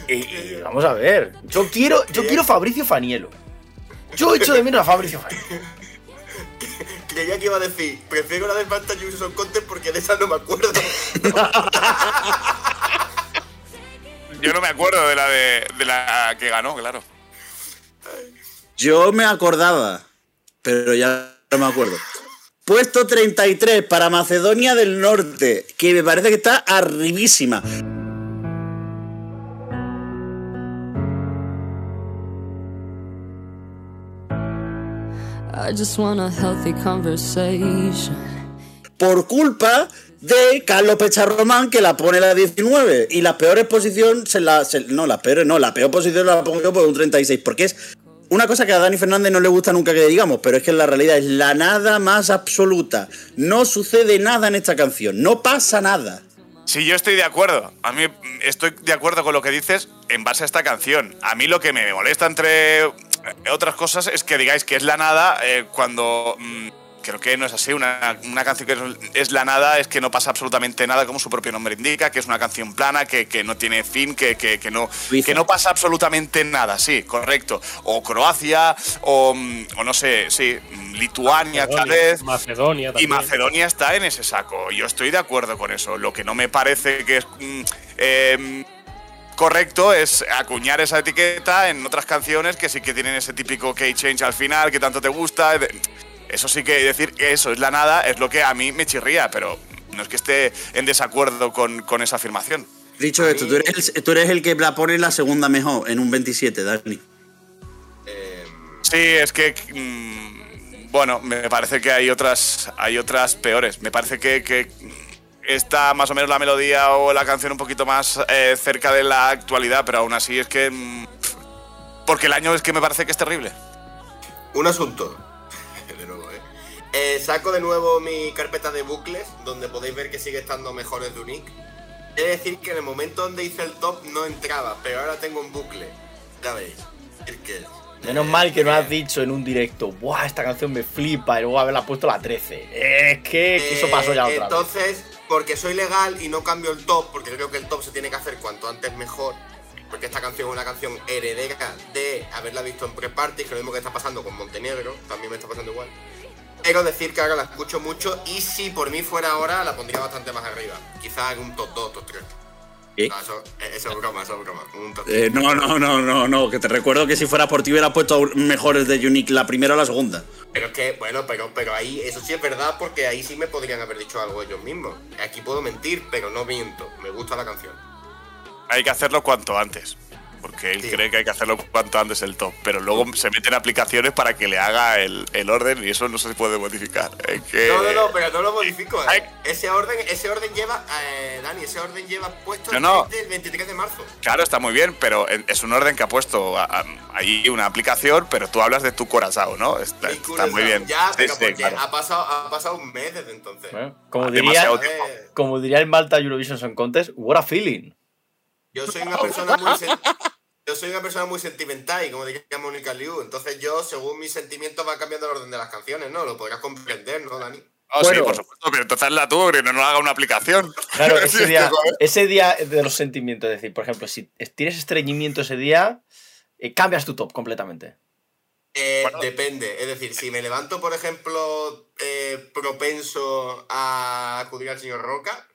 Y, y vamos a ver. Yo quiero, yo quiero Fabricio Fanielo. Yo echo de menos a Fabricio Fanielo. Creía que iba a decir, prefiero la de Malta Eurovision Contest porque de esa no me acuerdo. Yo no me acuerdo de la de, de la que ganó, claro. Yo me acordaba, pero ya no me acuerdo. Puesto 33 para Macedonia del Norte, que me parece que está arribísima. I just want a healthy conversation. Por culpa de Carlos Pecharromán, que la pone la 19. Y las peores posiciones, se la, se- no, las peores no, la peor posición la pongo yo por un 36. Porque es una cosa que a Dani Fernández no le gusta nunca que digamos, pero es que la realidad es la nada más absoluta. No sucede nada en esta canción, no pasa nada. Sí, yo estoy de acuerdo. A mí estoy de acuerdo con lo que dices en base a esta canción. A mí lo que me molesta entre otras cosas es que digáis que es la nada eh, cuando mm, creo que no es así. Una, una canción que es la nada es que no pasa absolutamente nada, como su propio nombre indica, que es una canción plana, que, que no tiene fin, que, que- que no, Suiza. que no pasa absolutamente nada, sí, correcto. O Croacia, o, mm, o no sé, sí, mm, Lituania tal vez. Macedonia Y también. Macedonia está en ese saco. Yo estoy de acuerdo con eso. Lo que no me parece que es mm, em, correcto es acuñar esa etiqueta en otras canciones que sí que tienen ese típico key change al final que tanto te gusta. Eso sí que decir que eso es la nada es lo que a mí me chirría, pero no es que esté en desacuerdo con, con esa afirmación. Dicho esto, tú eres, el, tú eres el que la pone la segunda mejor en un 27, Dani. Sí, es que. mm, bueno, me parece que hay otras, hay otras peores. Me parece que, que está más o menos la melodía o la canción un poquito más eh, cerca de la actualidad, pero aún así es que. mm, Porque el año es que me parece que es terrible. Un asunto. ¿Eh? Eh, saco de nuevo mi carpeta de bucles, donde podéis ver que sigue estando mejores de Unique. He de decir que en el momento donde hice el top no entraba, pero ahora tengo un bucle. Ya veis. Es que. Menos mal que no has dicho en un directo, ¡buah! Esta canción me flipa y luego haberla puesto la 13. Es que eso pasó ya Eh, otra vez. Entonces, porque soy legal y no cambio el top, porque creo que el top se tiene que hacer cuanto antes mejor. Porque esta canción es una canción heredera de haberla visto en pre-party, que lo mismo que está pasando con Montenegro, también me está pasando igual. Quiero decir que ahora la escucho mucho y si por mí fuera ahora la pondría bastante más arriba. Quizás en un top 2, top 3. ¿Qué? No, eso, eh, eso es broma, eso es broma. Un top Eh, no, no, no, no, no, que te recuerdo que si fuera por ti hubiera puesto mejores de Unique la primera o la segunda. Pero es que, bueno, pero, pero ahí, eso sí es verdad, porque ahí sí me podrían haber dicho algo ellos mismos. Aquí puedo mentir, pero no miento. Me gusta la canción. Hay que hacerlo cuanto antes. Porque él Sí. cree que hay que hacerlo cuanto antes el top. Pero luego se meten aplicaciones para que le haga el, el orden y eso no se puede modificar. Es que- No, no, no, pero no lo modifico. eh. Ese orden, ese orden lleva, eh, Dani, ese orden lleva puesto No, no. desde el 23 de marzo. Claro, está muy bien, pero es un orden que ha puesto a- a- ahí una aplicación, pero tú hablas de tu corazón, ¿no? Está, muy bien. Ya, pero sí, porque claro. ha, pasado, ha pasado un mes desde entonces. ¿Eh? Como, Ah, diría, ver, como diría el Malta Eurovision Song Contest, what a feeling. yo soy una persona muy sen- yo soy una persona muy sentimental y como diría Mónica Liu, entonces yo según mis sentimientos va cambiando el orden de las canciones, ¿no? Lo podrás comprender, ¿no, Dani? Oh, Bueno. sí, por supuesto, pero entonces la tú, que no nos haga una aplicación. Claro, ese día, ese día de los sentimientos, es decir, por ejemplo, si tienes estreñimiento ese día, eh, cambias tu top completamente. Eh, Bueno. depende, es decir, si me levanto, por ejemplo, eh, propenso a acudir al señor Roca,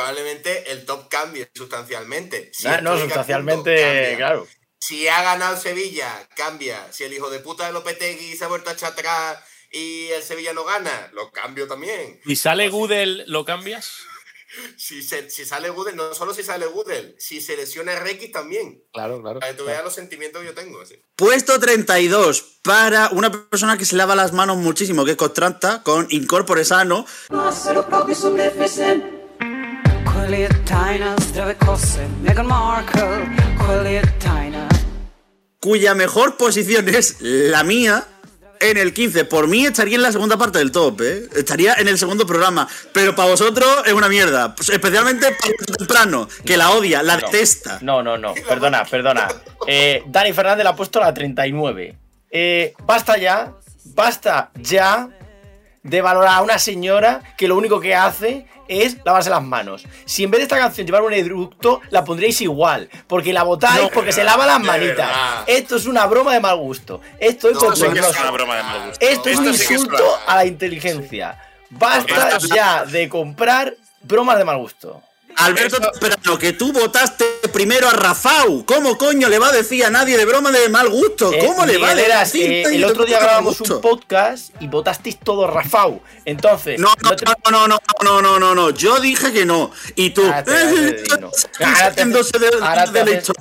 probablemente el top cambie sustancialmente. Si Ah, no, sustancialmente, claro. Si ha ganado Sevilla, cambia. Si el hijo de puta de Lopetegui se ha vuelto a echar atrás y el Sevilla no gana, lo cambio también. Si sale Gudel, ¿lo cambias? Si, se- si sale Gudel, no solo si sale Gudel, si se lesiona Requi también. Claro, claro. Para que tú veas los sentimientos que yo tengo. sí. Puesto 32 para una persona que se lava las manos muchísimo, que es Constanta, con Incorpore Sano. Meghan Markle, cuya mejor posición es la mía en el 15. Por mí estaría en la segunda parte del top, ¿eh? Estaría en el segundo programa. Pero para vosotros es una mierda. Especialmente para el temprano, que la odia, la detesta. No, no, no, perdona, perdona. Eh, Dani Fernández le ha puesto la 39. Eh, basta ya, basta ya de valorar a una señora que lo único que hace es lavarse las manos. Si en vez de esta canción llevar un eructo, la pondríais igual. Porque la votáis No, porque se lava las manitas. verdad. Esto es una broma de mal gusto. Esto es No, sí que bochornoso. es una broma de mal gusto. Esto es un sí es insulto a la inteligencia. Basta ya de comprar bromas de mal gusto. Alberto Temprano, que tú votaste primero a Rafau. ¿Cómo coño le va a decir a nadie de broma de mal gusto? Eh, ¿Cómo le va a decir? eh, el otro día grabamos un podcast y votasteis todo Rafau. Entonces, No, no, te- no, no, no, no, no, no. Yo dije que no. Y tú.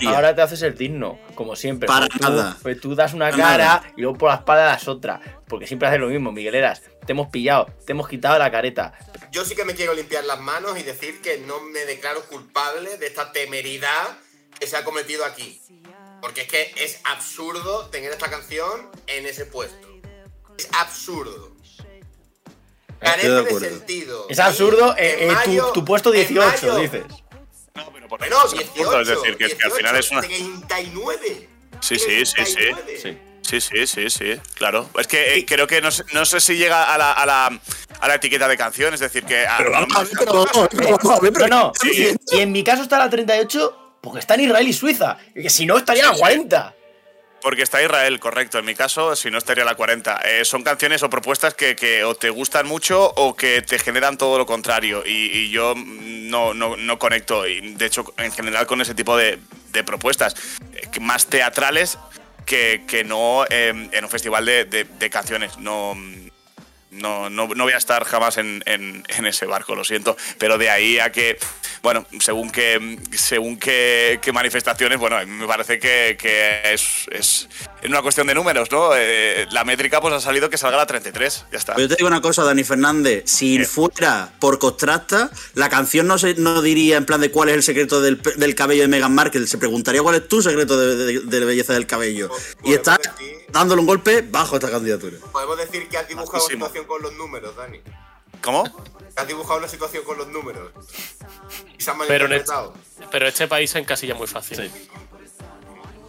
Ahora te haces el digno. Como siempre. Para tú- nada. Pues tú das una cara nada. y luego por la espalda das otra. Porque siempre haces lo mismo, Miguel Eras. Te hemos pillado, te hemos quitado la careta. Yo sí que me quiero limpiar las manos y decir que no me declaro culpable de esta temeridad que se ha cometido aquí. Porque es que es absurdo tener esta canción en ese puesto. Es absurdo. Carece de de, sentido. Es absurdo eh, en eh, tu- mayo- tu, puesto en 18, mayo- dices. No, pero por Bueno, es absurdo, 18. es decir, que, que al final es una. 39. Sí, sí, sí, sí. 39. Sí. Sí, sí, sí, sí, claro. Es que eh, creo que no sé, no sé si llega a la, a, la, a la etiqueta de canción, es decir, que. a- Pero vamos a ver, pero vamos a ver, pero vamos pero No, no. ¿qué estás diciendo? Y en mi caso está la 38 porque está en Israel y Suiza. Y que si no, estaría la 40. Porque está Israel, correcto. En mi caso, si no estaría la 40. Eh, son canciones o propuestas que, que o te gustan mucho o que te generan todo lo contrario. Y, y yo no, no, no conecto. Y de hecho, en general, con ese tipo de, de propuestas eh, más teatrales que, que no eh, en un festival de, canciones. No. No, no, no voy a estar jamás en, en- ese barco, lo siento. Pero de ahí a que bueno, según qué, según qué, qué manifestaciones, bueno, me parece que, que es, es en una cuestión de números, ¿no? Eh, la métrica pues ha salido que salga la 33, ya está. Pero yo te digo una cosa, Dani Fernández. Si fuera por Contrasta, la canción no, se, no diría en plan de cuál es el secreto del, del cabello de Meghan Markle. Se preguntaría cuál es tu secreto de, de- de la belleza del cabello. Y está dándole un golpe bajo esta candidatura. Podemos decir que has dibujado Altísimo. una situación con los números, Dani. ¿Cómo? Has dibujado una situación con los números. Y se han Pero en malinterpretado. Pero este país se encasilla muy fácil. Sí,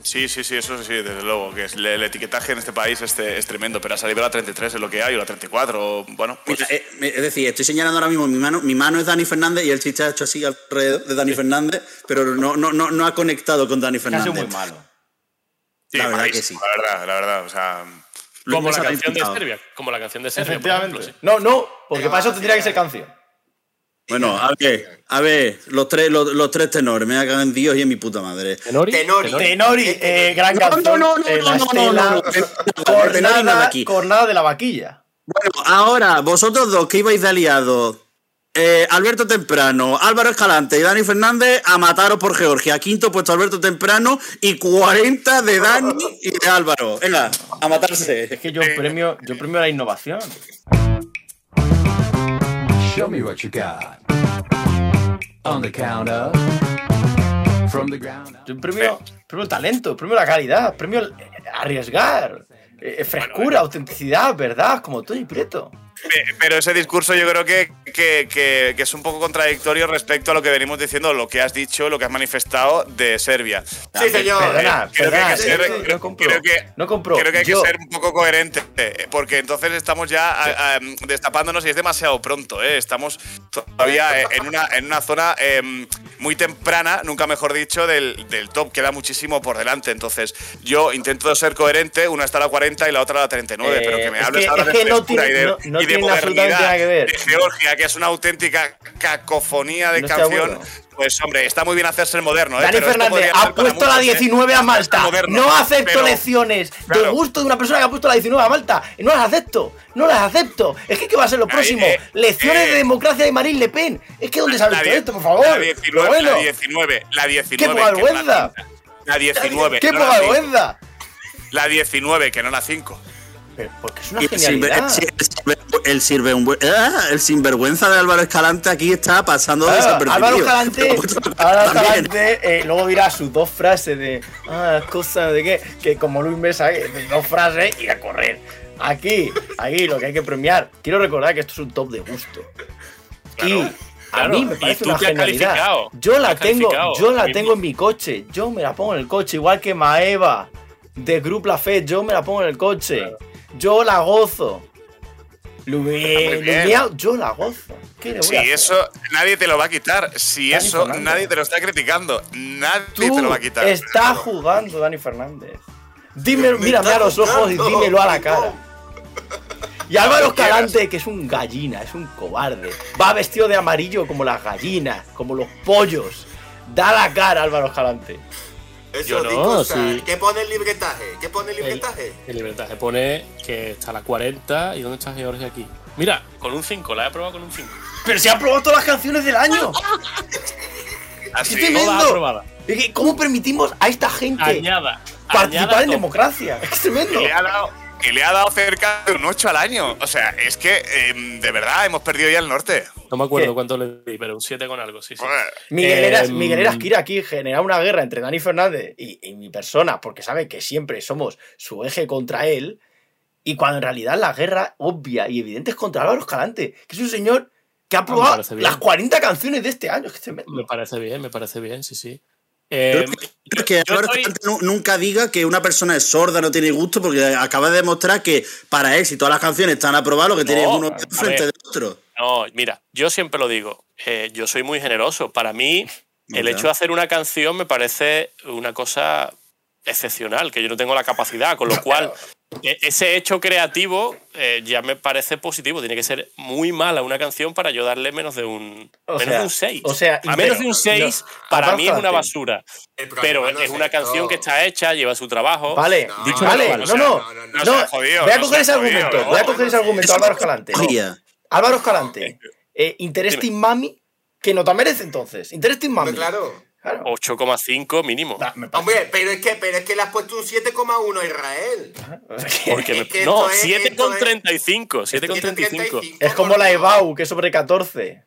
sí, sí, eso sí, desde luego, que es, el, el etiquetaje en este país es, es tremendo, pero ha salido la 33 es lo que hay, o la 34, o, bueno, pues... Mira, eh, es decir, estoy señalando ahora mismo mi mano. Mi mano es Dani Fernández y el chiste ha hecho así alrededor de Dani Fernández, pero no, no, no, no ha conectado con Dani Fernández. sido muy malo. sí, la verdad que sí. La verdad, la verdad, o sea... Como la canción de. Serbia. Como la canción de Serbia. por Efectivamente. ejemplo, sí. No, no, porque para eso tendría que sí, ser canción. Bueno, a ver, a ver, los tres, los, los tres tenores, me cago en Dios y en mi puta madre. Tenori. Tenori, eh, gran No, canción. no, no, no, eh, la no, no, estela, no, no, no. Tenori nada Cornada, aquí. cornada de la vaquilla. Bueno, ahora, vosotros dos que ibais de aliados, eh, Alberto Temprano, Álvaro Escalante y Dani Fernández, a mataros por Georgia. Quinto puesto Alberto Temprano y 40 de Dani y de Álvaro. Venga, a matarse. Es que yo premio, yo premio la innovación. Show me what you got. On the count of. From the ground up. Premio, premio talento, premio la calidad, premio eh, arriesgar, eh, frescura, autenticidad, verdad, como Tony Prieto. Pe- Pero ese discurso yo creo que, que- que- que es un poco contradictorio respecto a lo que venimos diciendo, lo que has dicho, lo que has manifestado de Serbia. Sí, señor. Perdona, Creo que perdona, ser- no compro. creo que- no compro. Creo que hay Yo- que ser un poco coherente, eh, porque entonces estamos ya a- a, destapándonos y es demasiado pronto. eh. Estamos todavía eh, en una, en una zona eh, muy temprana, nunca mejor dicho, del, del top. Queda muchísimo por delante. Entonces, yo intento ser coherente. Una está a la 40 y la otra a la 39. Eh, pero que me es hables que- ahora es de que no tiene- y de, no- no y de modernidad Georgia, que es una auténtica cacofonía de No canción. Pues, hombre, está muy bien hacerse el moderno. ¿eh? Dani pero Fernández ha puesto la muchos, ¿eh? 19 a Malta. moderno, No acepto pero- lecciones de gusto de una persona que ha puesto la 19 a Malta. No las acepto. No las acepto. Es que ¿qué va a ser lo próximo? eh, lecciones eh, de democracia de Marine Le Pen. Es que ¿dónde visto die- esto, por favor? La 19, Pero bueno, la 19, la 19. ¡Qué poca vergüenza! La 19. ¡Qué no poca vergüenza! La 19, que no la 5. Pero porque es una el, genialidad. sinver- ah, el sinvergüenza de Álvaro Escalante aquí está pasando Claro, desapercibido. Álvaro Escalante, Álvaro También. Escalante eh, luego dirá sus dos frases de ah, cosa de qué, que como Luis Mesa, eh, de dos frases y a correr. Aquí, aquí lo que hay que premiar. Quiero recordar que esto es un top de gusto. y a claro. mí me parece tú una genialidad. Yo la tengo, yo la tengo en mi coche. Yo me la pongo en el coche, igual que Maeva de Group La Fe, yo me la pongo en el coche. Yo la gozo. Luis, yo la gozo. ¿Qué le voy Si a hacer? eso nadie te lo va a quitar. Si Dani eso Fernández. nadie te lo está criticando. Nadie Tú te lo va a quitar. estás jugando, Dani Fernández. Dime, Me mírame está a los ojos y dímelo a la cara. Y Álvaro. Escalante, que es un gallina, es un cobarde. Va vestido de amarillo como las gallinas, como los pollos. Da la cara, Álvaro Escalante. Eso, Yo no, sí. ¿Qué pone el libretaje? ¿Qué pone el libretaje? el libretaje pone que está a la 40 y ¿dónde está Georgia aquí? Mira, con un 5, la he probado con un 5. Pero se han probado todas las canciones del año. Así. ¡Qué! Todas. Es que, ¿Cómo permitimos a esta gente Añada. participar añada en todo. democracia? Es tremendo. Y le ha dado, y le ha dado cerca de un 8 al año. O sea, es que em, de verdad hemos perdido ya el norte. No me acuerdo ¿Qué? cuánto le di, pero un 7 con algo, sí, sí. Miguel Eras, Em, Miguel Eras quiere aquí generar una guerra entre Dani Fernández y, y mi persona, porque sabe que siempre somos su eje contra él, y cuando en realidad la guerra obvia y evidente es contra Álvaro Escalante, que es un señor que ha probado parece bien. las 40 canciones de este año. Que. Me parece bien, me parece bien, sí, sí. Eh, que yo estoy- nunca diga que una persona es sorda, no tiene gusto, porque acaba de demostrar que para él, si todas las canciones están aprobadas, lo que tiene es No, uno a frente del otro. No, mira, yo siempre lo digo, eh, yo soy muy generoso. Para mí, el hecho de hacer una canción me parece una cosa excepcional, que yo no tengo la capacidad, con lo cual ese hecho creativo eh, ya me parece positivo. Tiene que ser muy mala una canción para yo darle menos de un, O menos sea, de un 6. o sea, y menos pero- de un 6 no, para mí es una basura. Pero no es una canción que está hecha, lleva su trabajo. Vale, No, Dicho vale, mejor, no, o sea, no, no, no, no, no jodido, voy a no coger ese jodido, argumento, no, voy a no, coger ese no, argumento, Álvaro no Escalante. Álvaro Escalante, eh, Interesting Mami ¿Qué nota merece entonces? Interesting Mami. claro. Claro. 8,5 mínimo. Da, parece- Hombre, pero es que, pero es que le has puesto un 7,1 a Israel. Porque me- es que no, esto es- 7,35. 7,35. Es como la EBAU, que es sobre 14.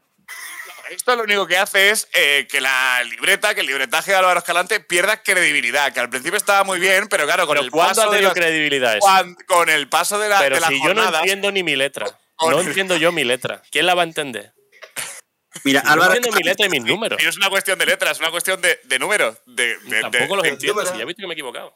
Esto lo único que hace es eh, que la libreta, que el libretaje de Álvaro Escalante pierda credibilidad, que al principio estaba muy bien, pero claro, con Pero el ¿cuándo paso ha de la- credibilidad eso? cuan- con el paso de la, Pero de si yo no entiendo ni mi letra. No entiendo yo mi letra. ¿Quién la va a entender? Mira, Yo no Álvaro mi letra y mis números. y no es una cuestión de letras, es una cuestión de, de números. De, de- de- Tampoco los entiendo. Si ya he visto que me he equivocado.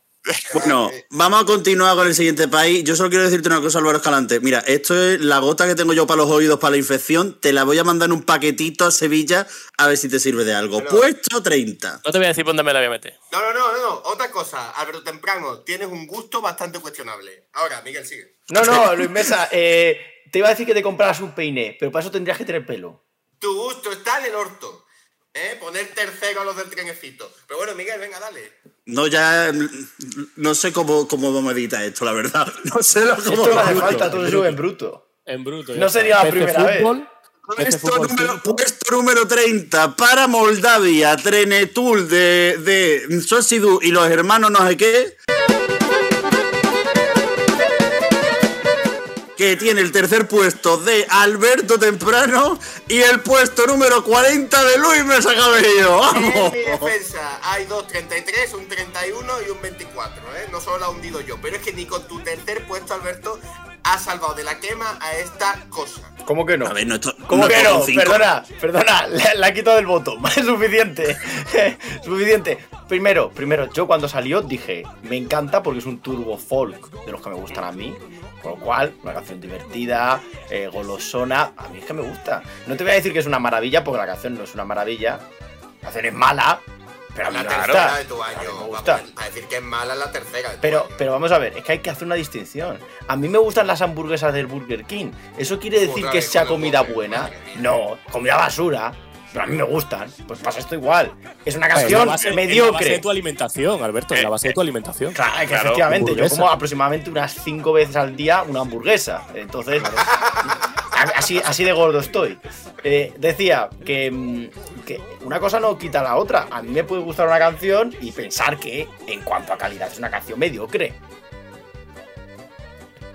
Bueno, vamos a continuar con el siguiente país. Yo solo quiero decirte una cosa, Álvaro Escalante. Mira, esto es la gota que tengo yo para los oídos para la infección. Te la voy a mandar en un paquetito a Sevilla a ver si te sirve de algo. Puesto 30. No te voy a decir por dónde me la voy a meter. No, no, no, no. Otra cosa, Alberto Temprano, tienes un gusto bastante cuestionable. Ahora, Miguel, sigue. No, no, Luis Mesa, eh, te iba a decir que te compraras un peine, pero para eso tendrías que tener pelo. Tu gusto está en el orto. ¿Eh? Poner tercero a los del trenecito. Pero bueno, Miguel, venga, dale. No, ya. No sé cómo, cómo vamos a editar esto, la verdad. No sé lo- cómo Esto no lo hace falta, todo se sube en bruto. En bruto. No está. sería la primera vez. fútbol, PC Puesto fútbol número, puesto número 30 para Moldavia, Trenetul de, de Sosidú y los hermanos no sé qué. Que tiene el tercer puesto de Alberto Temprano y el puesto número 40 de Luis Mesa Cabello. En ¡Vamos! mi defensa hay dos 33, un 31 y un 24, ¿eh? No solo la he hundido yo, pero es que ni con tu tercer puesto, Alberto, has salvado de la quema a esta cosa. ¿Cómo que no? A ver, no, ¿Cómo no que no? Perdona, perdona, le ha quitado el voto. Es suficiente. suficiente. Primero, primero, yo cuando salió dije, me encanta porque es un turbo folk de los que me gustan a mí. Con lo cual, una canción divertida, eh, golosona, a mí es que me gusta. No te voy a decir que es una maravilla porque la canción no es una maravilla. La canción es mala, pero a mí La me tercera gusta. de tu A mí año. me vamos, gusta. A decir que es mala la tercera. de tu Pero, año. pero vamos a ver, es que hay que hacer una distinción. A mí me gustan las hamburguesas del Burger King. ¿Eso quiere decir que sea comida buena? No, comida basura. Pero a mí me gustan. Pues pasa esto igual. Es una la canción base- En la base mediocre. de tu alimentación, Alberto, en la base de tu alimentación. Claro, que Claro, efectivamente, yo como aproximadamente unas cinco veces al día una hamburguesa. Entonces, a- así, así de gordo estoy. Eh, decía que, mm, que una cosa no quita la otra. A mí me puede gustar una canción y pensar que, en cuanto a calidad, es una canción mediocre.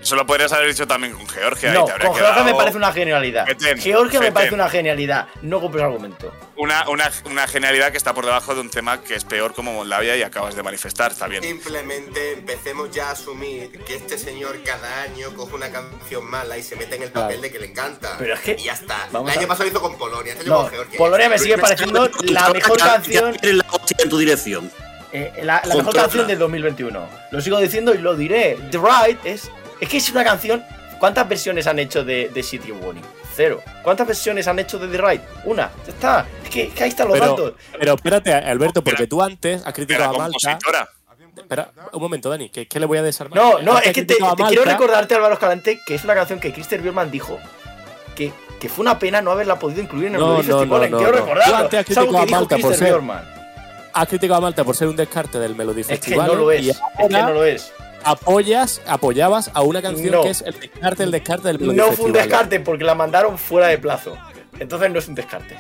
Eso lo podrías haber dicho también con Georgia. y No, te habría con Georgia me parece una genialidad. Feten, Georgia me parece una genialidad. No compres argumento. una, una, una genialidad que está por debajo de un tema que es peor como Moldavia y acabas de manifestar. Está bien. Simplemente empecemos ya a asumir que este señor cada año coge una canción mala y se mete en el papel Claro. de que le encanta. Pero es que- Y ya está. vamos el año a- pasado hizo con Polonia, este año No, con Georgia. Polonia me sigue pareciendo la mejor canción. la hostia en tu dirección. Eh, la la mejor canción del 2021. Lo sigo diciendo y lo diré. The Ride es. Es que es una canción. ¿Cuántas versiones han hecho de, de City of Warning? Cero. ¿Cuántas versiones han hecho de The Ride? Una. Ya está. Es que, es que ahí están los Pero, datos. pero espérate, Alberto, porque tú antes has criticado a Malta. Espera, un momento, Dani, que, que le voy a desarmar. No, no, Antes es que te, te quiero recordarte, Álvaro Escalante, que es una canción que Christer Björkman dijo que, que fue una pena no haberla podido incluir en el No, Melody no, Festival. no, quiero recordarlo. Tú antes has criticado que a Malta por ser- Björkman. Has criticado a Malta por ser un descarte del Melody Es que Festival. no lo es. y Es que no lo es. Apoyas, apoyabas a una canción No. que es el descarte, el descarte del No fue Festival. un descarte porque la mandaron fuera de plazo. Entonces no es un descarte.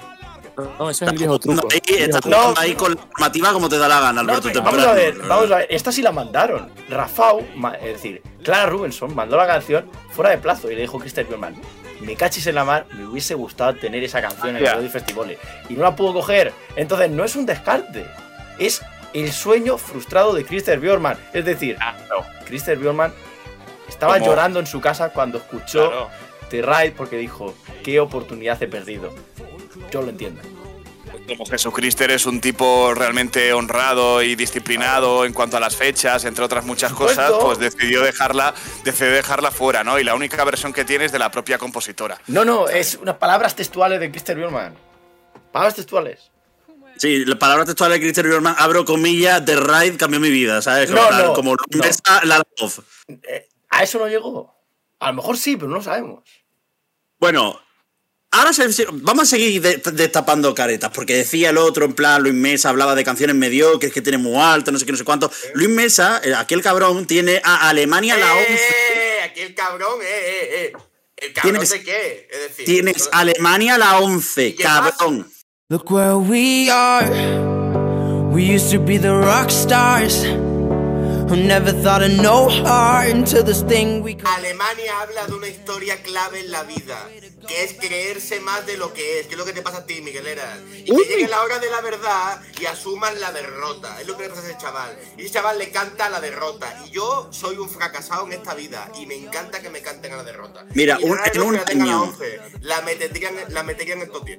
No, eso es el viejo truco. No, ahí, estás. No. ahí con la normativa como te da la gana, No, Alberto. Temprano. vamos a ver, vamos a ver. Esta sí la mandaron. Rafau, ma- es decir, Clara Rubenson mandó la canción fuera de plazo y le dijo Christer Björkman, me cachis en la mar, me hubiese gustado tener esa canción en el Ya. Melody Festival y no la pudo coger. Entonces no es un descarte, es el sueño frustrado de Christer Björkman. Es decir, Ah, no. Christer Björkman estaba ¿Cómo? llorando en su casa cuando escuchó Claro. The Ride porque dijo, qué oportunidad he perdido. Yo lo entiendo. Como Jesucristo es un tipo realmente honrado y disciplinado en cuanto a las fechas, entre otras muchas cosas, pues decidió dejarla, decidió dejarla fuera, ¿no? Y la única versión que tiene es de la propia compositora. No, no, es unas palabras textuales de Christer Björkman. Palabras textuales. Sí, la palabra textual de Christian Bjorkman, abro comillas, The Ride cambió mi vida, ¿sabes? No, no, como no. esa, la love. Eh, a eso no llegó. A lo mejor sí, pero no lo sabemos. Bueno, ahora vamos a seguir de- destapando caretas, porque decía el otro, en plan, Luis Mesa hablaba de canciones mediocres que tiene muy alto, no sé qué, no sé cuánto. Luis Mesa, eh, aquel cabrón, tiene a Alemania la 11. ¡Eh! Aquí el cabrón, eh, eh, eh. ¿El cabrón Tienes- de qué? Es decir, Tienes Alemania la 11, ¿Y qué pasa? cabrón. Look where we are. We used to be the rock stars. Who never thought of no heart until this thing we call. Alemania habla de una historia clave en la vida, que es creerse más de lo que es, que es lo que te pasa a ti, Miguel Eras. Y que llegue la hora de la verdad y asuman la derrota. Es lo que le pasa a ese chaval. Y ese chaval le canta la derrota. Y yo soy un fracasado en esta vida y me encanta que me canten a la derrota. Mira, un- en un año- 11, La meterían, la meterían en el top 10.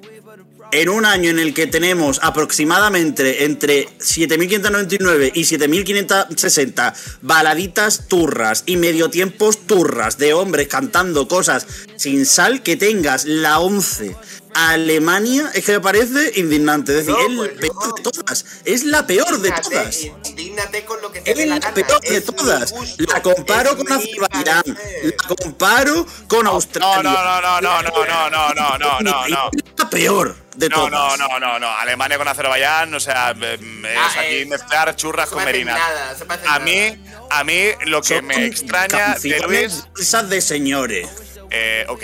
En un año en el que tenemos aproximadamente entre 7.599 y 7.560 baladitas turras y mediotiempos turras de hombres cantando cosas sin sal, que tengas la 11 a Alemania, es que me parece indignante. Es decir, No, es pues, la peor de todas. Es la peor de todas. Indígnate con lo que te Es la la peor de Es todas. gusto, La comparo es con Azerbaiyán. La comparo con No, Australia. no, no, no, no, no, no, no, no, no, no, no. Es la peor de No, todas. no, no, no, no. Alemania con Azerbaiyán, o sea, eh, es Ah, aquí mezclar churras se con merinas. A mí, a mí lo que Son me extraña de Luis, esas de señores. Eh, ok,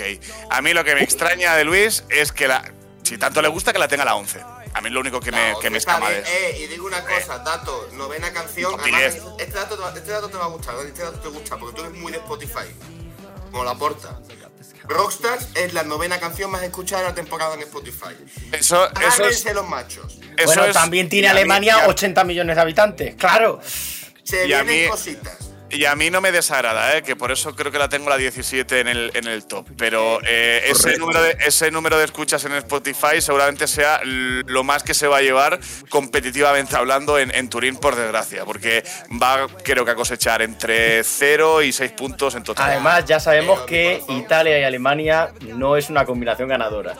a mí lo que me extraña de Luis es que la, si tanto le gusta que la tenga la 11. A mí es lo único que me, No, que me escama de eso. Eh, y digo una cosa, dato, novena canción. Además, 10. este dato, te va- este dato te va a gustar, este dato te gusta, porque tú eres muy de Spotify. Como la porta. Rockstars es la novena canción más escuchada de la temporada en Spotify. Eso, eso es, los machos. eso bueno, es- también tiene mí- Alemania a- 80 millones de habitantes, claro. Se Y a vienen mí- cositas. Y a mí no me desagrada, ¿eh? que por eso creo que la tengo la 17 en el, en el top. Pero eh, ese, número de, ese número de escuchas en Spotify seguramente sea lo más que se va a llevar competitivamente hablando en, en Turín, por desgracia. Porque va, creo que a cosechar entre 0 y 6 puntos en total. Además, ya sabemos que. Italia y Alemania no es una combinación ganadora.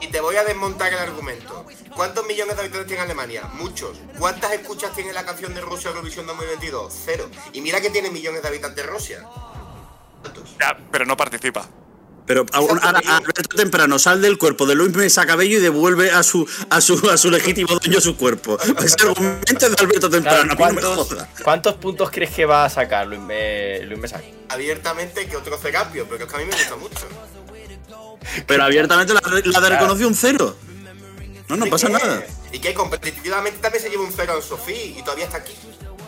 Y te voy a desmontar el argumento. ¿Cuántos millones de habitantes tiene Alemania? Muchos. ¿Cuántas escuchas tiene la canción de Rusia Eurovisión 2022? Cero. Y mira que tiene millones de habitantes Rusia. ¿Cuántos? Ya, pero no participa. Pero a- ahora, a Alberto Temprano sal del cuerpo de Luis Mesa Cabello y devuelve a su, a su, a su legítimo dueño su cuerpo. Ese argumento de Alberto Temprano, Claro, no ¿cuántos, puntos crees que va a sacar Luis, Me- Luis Mesa? Abiertamente que otro Cerapio, pero es que a mí me gusta mucho. Pero abiertamente la, la de reconoció un cero. No, no ¿Y pasa qué? nada. Y que competitivamente también se lleva un cero en Sofía y todavía está aquí.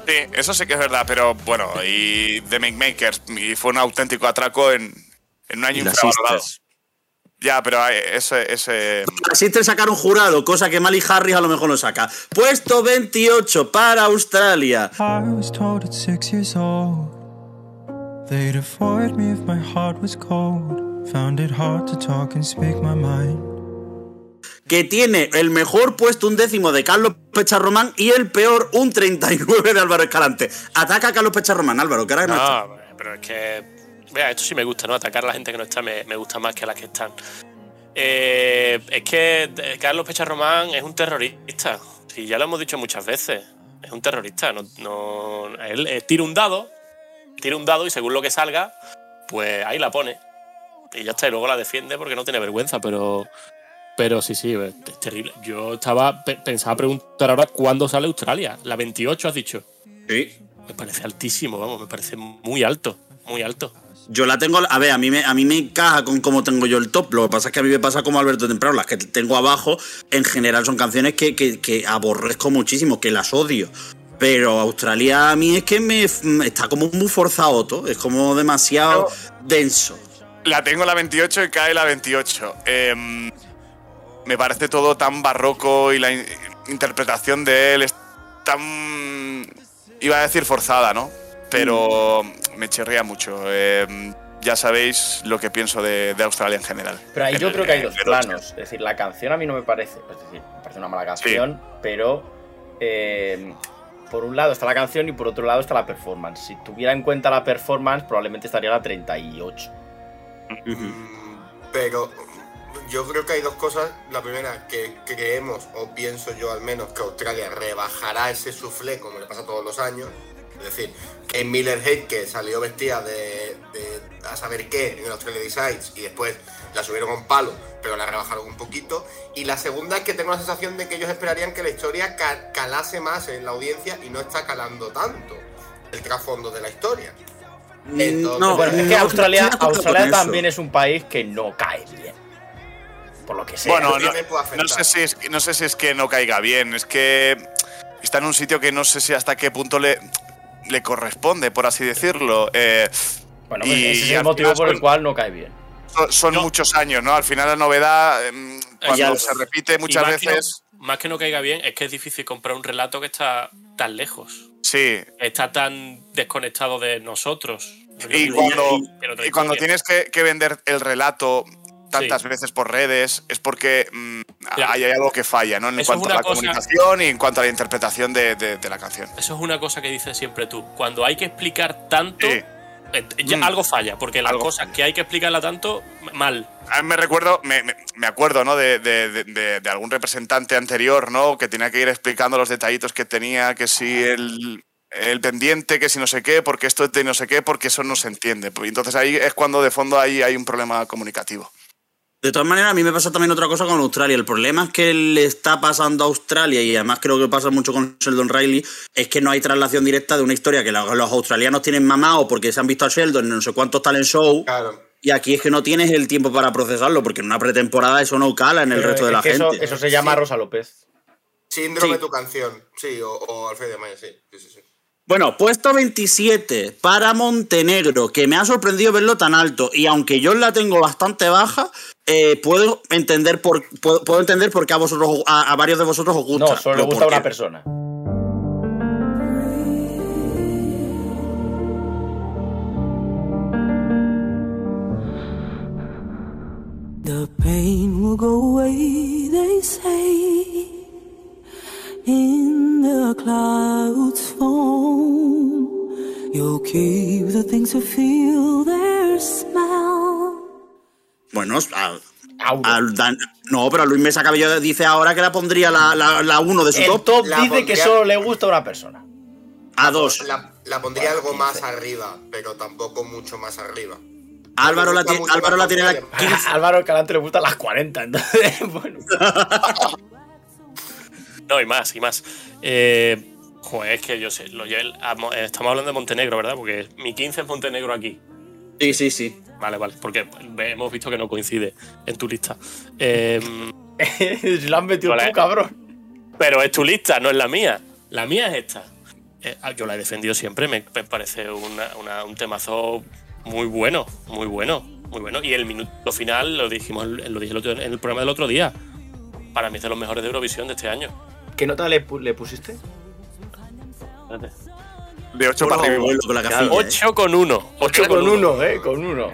Sí, eso sí que es verdad, pero bueno, y The Make Makers, y fue un auténtico atraco en, en un año infravalorado. Ya, pero ese, ese Las Sisters sacaron jurado, cosa que Mali Harris a lo mejor lo saca. Puesto 28 para Australia. I was told at six years old they'd avoid me if my heart was cold. Found it hard to talk and speak my mind. Que tiene el mejor puesto un décimo de Carlos Pecharromán y el peor un 39 de Álvaro Escalante. Ataca a Carlos Pecharromán, Álvaro, que ahora no. No, pero es que. Vea, esto sí me gusta, ¿no? Atacar a la gente que no está me, me gusta más que a las que están. Eh, es que eh, Carlos Pecharromán es un terrorista. Sí, ya lo hemos dicho muchas veces. Es un terrorista. No, no- él eh, tira un dado, tira un dado y según lo que salga, pues ahí la pone. Y ya está, y luego la defiende porque no tiene vergüenza, pero. Pero sí, sí, es terrible. Yo estaba pe- pensaba preguntar ahora cuándo sale Australia. La 28 has dicho. Sí. Me parece altísimo, vamos, me parece muy alto, muy alto. Yo la tengo, a ver, a mí, me, a mí me encaja con cómo tengo yo el top. Lo que pasa es que a mí me pasa como Alberto Temprano. Las que tengo abajo, en general, son canciones que, que- que aborrezco muchísimo, que las odio. Pero Australia a mí es que me está como muy forzado todo. Es como demasiado denso. La tengo la 28 y cae la 28. Em, me parece todo tan barroco y la in- interpretación de él es tan. iba a decir forzada, ¿no? Pero me chirría mucho. Em, ya sabéis lo que pienso de, de Australia en general. Pero ahí En yo el- creo que hay dos planos. Es decir, la canción a mí no me parece. Es decir, me parece una mala canción, pero. eh, por un lado está la canción y por otro lado está la performance. Si tuviera en cuenta la performance, probablemente estaría la 38. Pero yo creo que hay dos cosas. La primera, que creemos, o pienso yo al menos, que Australia rebajará ese soufflé como le pasa todos los años. Es decir, que Miller Hate, que salió vestida de, de a saber qué en el Australia Decides y después la subieron a un palo, pero la rebajaron un poquito. Y la segunda es que tengo la sensación de que ellos esperarían que la historia ca- calase más en la audiencia y no está calando tanto el trasfondo de la historia. Entonces, no, Bueno, es que Australia, Australia con también es un país que no cae bien. Por lo que sea. Bueno, no, me puede afectar. no sé si es, no sé si es que no caiga bien, es que está en un sitio que no sé si hasta qué punto le, le corresponde, por así decirlo. Eh, bueno, y- pues ese es y el motivo final por el son- cual no cae bien. son, son muchos años, ¿no? Al final la novedad, em, cuando Ya- se repite Y muchas más que no- veces, más que no caiga bien, es que es difícil comprar un relato que está tan lejos. sí. Está tan desconectado de nosotros. Y cuando, y cuando tienes que, que vender el relato tantas veces por redes, es porque mm, Ya. hay, hay algo que falla, ¿no? En Eso cuanto a la cosa- comunicación y en cuanto a la interpretación de, de- de la canción. Eso es una cosa que dices siempre tú. Cuando hay que explicar tanto, Sí. eh, ya Mm. algo falla, porque las Algo cosas que hay que explicarla tanto, mal. A mí me recuerdo, me, me- acuerdo, ¿no? De, de- de- de- de algún representante anterior, ¿no? Que tenía que ir explicando los detallitos que tenía, que si el, el pendiente, que si no sé qué, porque esto es de no sé qué, porque eso no se entiende. Pues Entonces ahí es cuando de fondo hay, hay un problema comunicativo. De todas maneras, a mí me pasa también otra cosa con Australia. El problema es que le está pasando a Australia, y además creo que pasa mucho con Sheldon Riley, es que no hay traslación directa de una historia que los, australianos tienen mamado porque se han visto a Sheldon en no sé cuántos talent show. Claro. Y aquí es que no tienes el tiempo para procesarlo, porque en una pretemporada eso no cala en el Pero resto de la eso- gente. Eso, se llama Sí. Rosa López. Síndrome Sí. tu canción, sí, o, o Alfredo Maya, sí. sí, sí, sí. Bueno, puesto 27 para Montenegro, que me ha sorprendido verlo tan alto. Y aunque yo la tengo bastante baja, eh, puedo entender por puedo, puedo entender por qué a vosotros a, a varios de vosotros os gusta. No, solo le gusta a ¿por una persona. The pain will go away, they say. In the clouds you'll keep the things who feel their smell. Bueno, a- al Dan- no, pero Luis Mesa Cabello dice ahora que la pondría la, la, la uno de su El top. top dice que solo le gusta a una persona. A dos. La, la pondría algo más arriba, pero tampoco mucho más arriba. Álvaro la, gusta Álvaro la tiene la Australia. A Álvaro Escalante le gustan las 40, entonces, bueno. No, y más, y más. Eh, joder, es que yo sé, lo llevé- a Mo- eh, estamos hablando de Montenegro, ¿verdad? Porque mi 15 es Montenegro aquí. Sí, sí, sí. Vale, vale, porque hemos visto que no coincide en tu lista. Eh, la has metido tú, cabrón. pero es tu lista, no es la mía. La mía es esta. Eh, ah, yo la he defendido siempre, me, parece una- una- un temazo muy bueno, muy bueno, muy bueno. Y el minuto final, lo dijimos lo dije en el programa del otro día, para mí es de los mejores de Eurovisión de este año. ¿Qué nota le, pu- le pusiste? De 8 Bueno, para arriba. bueno, con la cafilla, ¿eh? 8 con 1. 8 con uno, eh, con uno.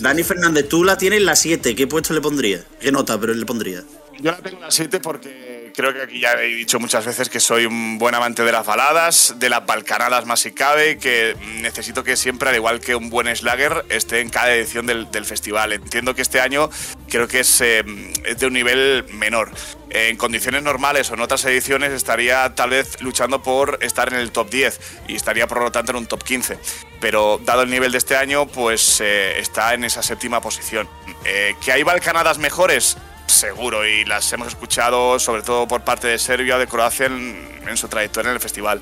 Dani Fernández, tú la tienes la 7. ¿Qué puesto le pondría? ¿Qué nota pero le pondría? Yo la tengo en la 7 porque creo que aquí ya he dicho muchas veces que soy un buen amante de las baladas, de las balcanadas más si cabe, que necesito que siempre, al igual que un buen Slager, esté en cada edición del, del festival. Entiendo que este año creo que es, eh, es de un nivel menor. En condiciones normales o en otras ediciones estaría tal vez luchando por estar en el top 10 y estaría por lo tanto en un top 15. Pero dado el nivel de este año, pues eh, está en esa séptima posición. Eh, ¿Que hay balcanadas mejores? Seguro, y las hemos escuchado sobre todo por parte de Serbia o de Croacia en, en su trayectoria en el festival.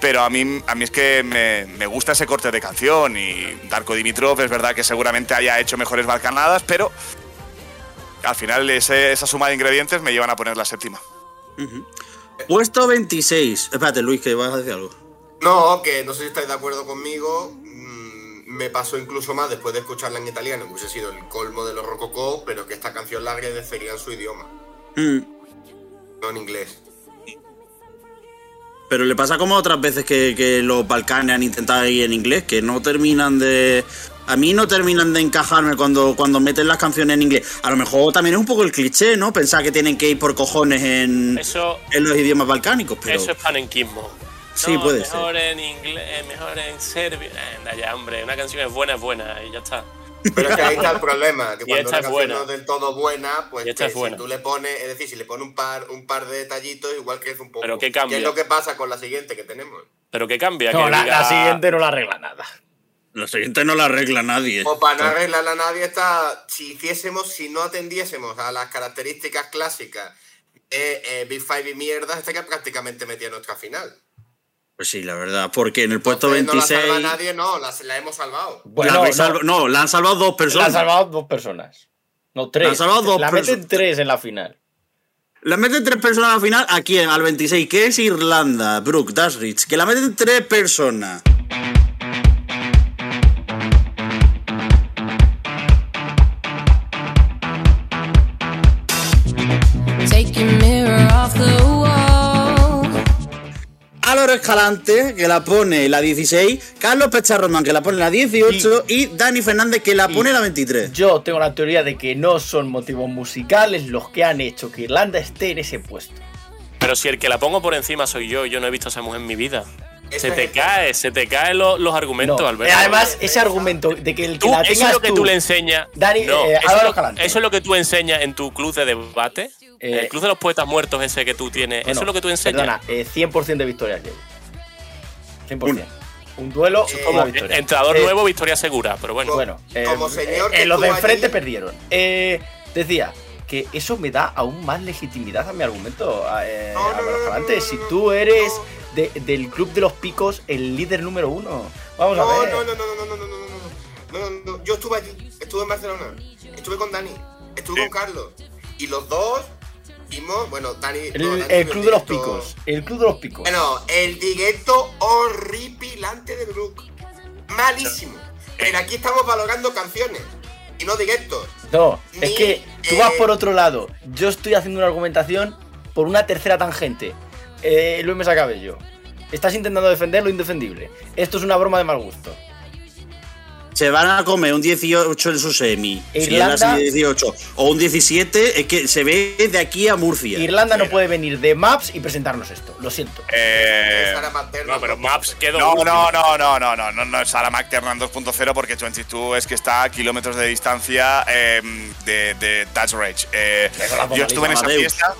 Pero a mí, a mí es que me, me gusta ese corte de canción y Darko Dimitrov es verdad que seguramente haya hecho mejores balcanadas, pero al final ese- esa suma de ingredientes me llevan a poner la séptima. Puesto 26. Espérate, Luis, que vas a decir algo. No, que no sé si estáis de acuerdo conmigo. Me pasó incluso más después de escucharla en italiano, que hubiese sido el colmo de los rococó, pero que esta canción la agradecería en su idioma, Mm. no en inglés. Pero le pasa como otras veces que, que los Balcanes han intentado ir en inglés, que no terminan de. A mí no terminan de encajarme cuando, cuando meten las canciones en inglés. A lo mejor también es un poco el cliché, ¿no? Pensar que tienen que ir por cojones en, Eso, en los idiomas balcánicos, pero. eso es panenquismo. Sí, No, puede mejor en inglés, mejor en serbio. Anda ya, hombre, una canción es buena, es buena y ya está. Pero es que ahí está el problema, que Y cuando esta una es canción buena. no es del todo buena, pues Y esta que es buena. si tú le pones, es decir, si le pones un par, un par de detallitos, igual crece un poco. Pero ¿qué cambia? es lo que pasa con la siguiente que tenemos? Pero que cambia. No, que la, diga- la siguiente no la arregla nada. La siguiente no la arregla nadie. O para no arreglarla a nadie está, si hiciésemos, si no atendiésemos a las características clásicas de eh, Big Five y mierdas, estaría prácticamente metida en nuestra final. Pues sí, la verdad. Porque en el puesto Entonces, 26. No la salva nadie, no, la, la hemos salvado. la Bueno, no, la han salvado dos la personas. han salvado dos personas. No, tres. Han salvado dos la meten tres en la final. La meten tres personas a la final. ¿A quién? Al 26, que es Irlanda. Brooke, that's rich. Que la meten tres personas. Escalante, que la pone la 16. Carlos Pecharroman, que la pone la 18. Y, Dani Fernández, que la pone la 23. Yo tengo la teoría de que no son motivos musicales los que han hecho que Irlanda esté en ese puesto. Pero si el que la pongo por encima soy yo, yo no he visto a esa mujer en mi vida. Se te cae, se te caen lo- los argumentos, No. Alberto. Eh, Además, ese argumento de que el que Tú- la eso tengas es lo que tú, tú le enseñas. Dani, No, eh, eso, lo, eso es lo que tú enseñas en tu club de debate. Eh, el club de los poetas muertos ese que tú tienes. Bueno, eso es lo que tú enseñas. Perdona, eh, 100% de victorias llevo. 100%. Un, duelo, Eh, como victoria. Entrador Eh, nuevo, victoria segura. Pero bueno. Bueno, eh, Como señor eh, que los de enfrente allí- perdieron. Eh, decía que eso me da aún más legitimidad a mi argumento. eh, No, no, no, si tú eres no. de- del club de los picos, el líder número uno. Vamos No, a ver. no, no, no, no, no, no, no, no, no, no, no, no. Yo estuve allí, estuve en Barcelona, estuve con Dani, estuve Sí. con Carlos. Y los dos bueno, Dani. El, no, Dani el club de los picos. El club de los picos. Bueno, el directo horripilante de Brook. Malísimo. Pero aquí estamos valorando canciones y no directos. No, es Ni, que tú eh, vas por otro lado. Yo estoy haciendo una argumentación por una tercera tangente. Eh, Luis Mesa Cabello. Estás intentando defender lo indefendible. Esto es una broma de mal gusto. Se van a comer un 18 en su semi. Si Irlanda- así, 18. O un 17. Es que se ve de aquí a Murcia. Irlanda no puede venir de Maps y presentarnos esto. Lo siento. Eh, No, pero Maps quedó. no, no, no, no, no, no, no, no es Sara McTernan 2.0 porque 22 es que está a kilómetros de distancia eh, de, de Touch Rage. Eh, yo estuve en esa fiesta.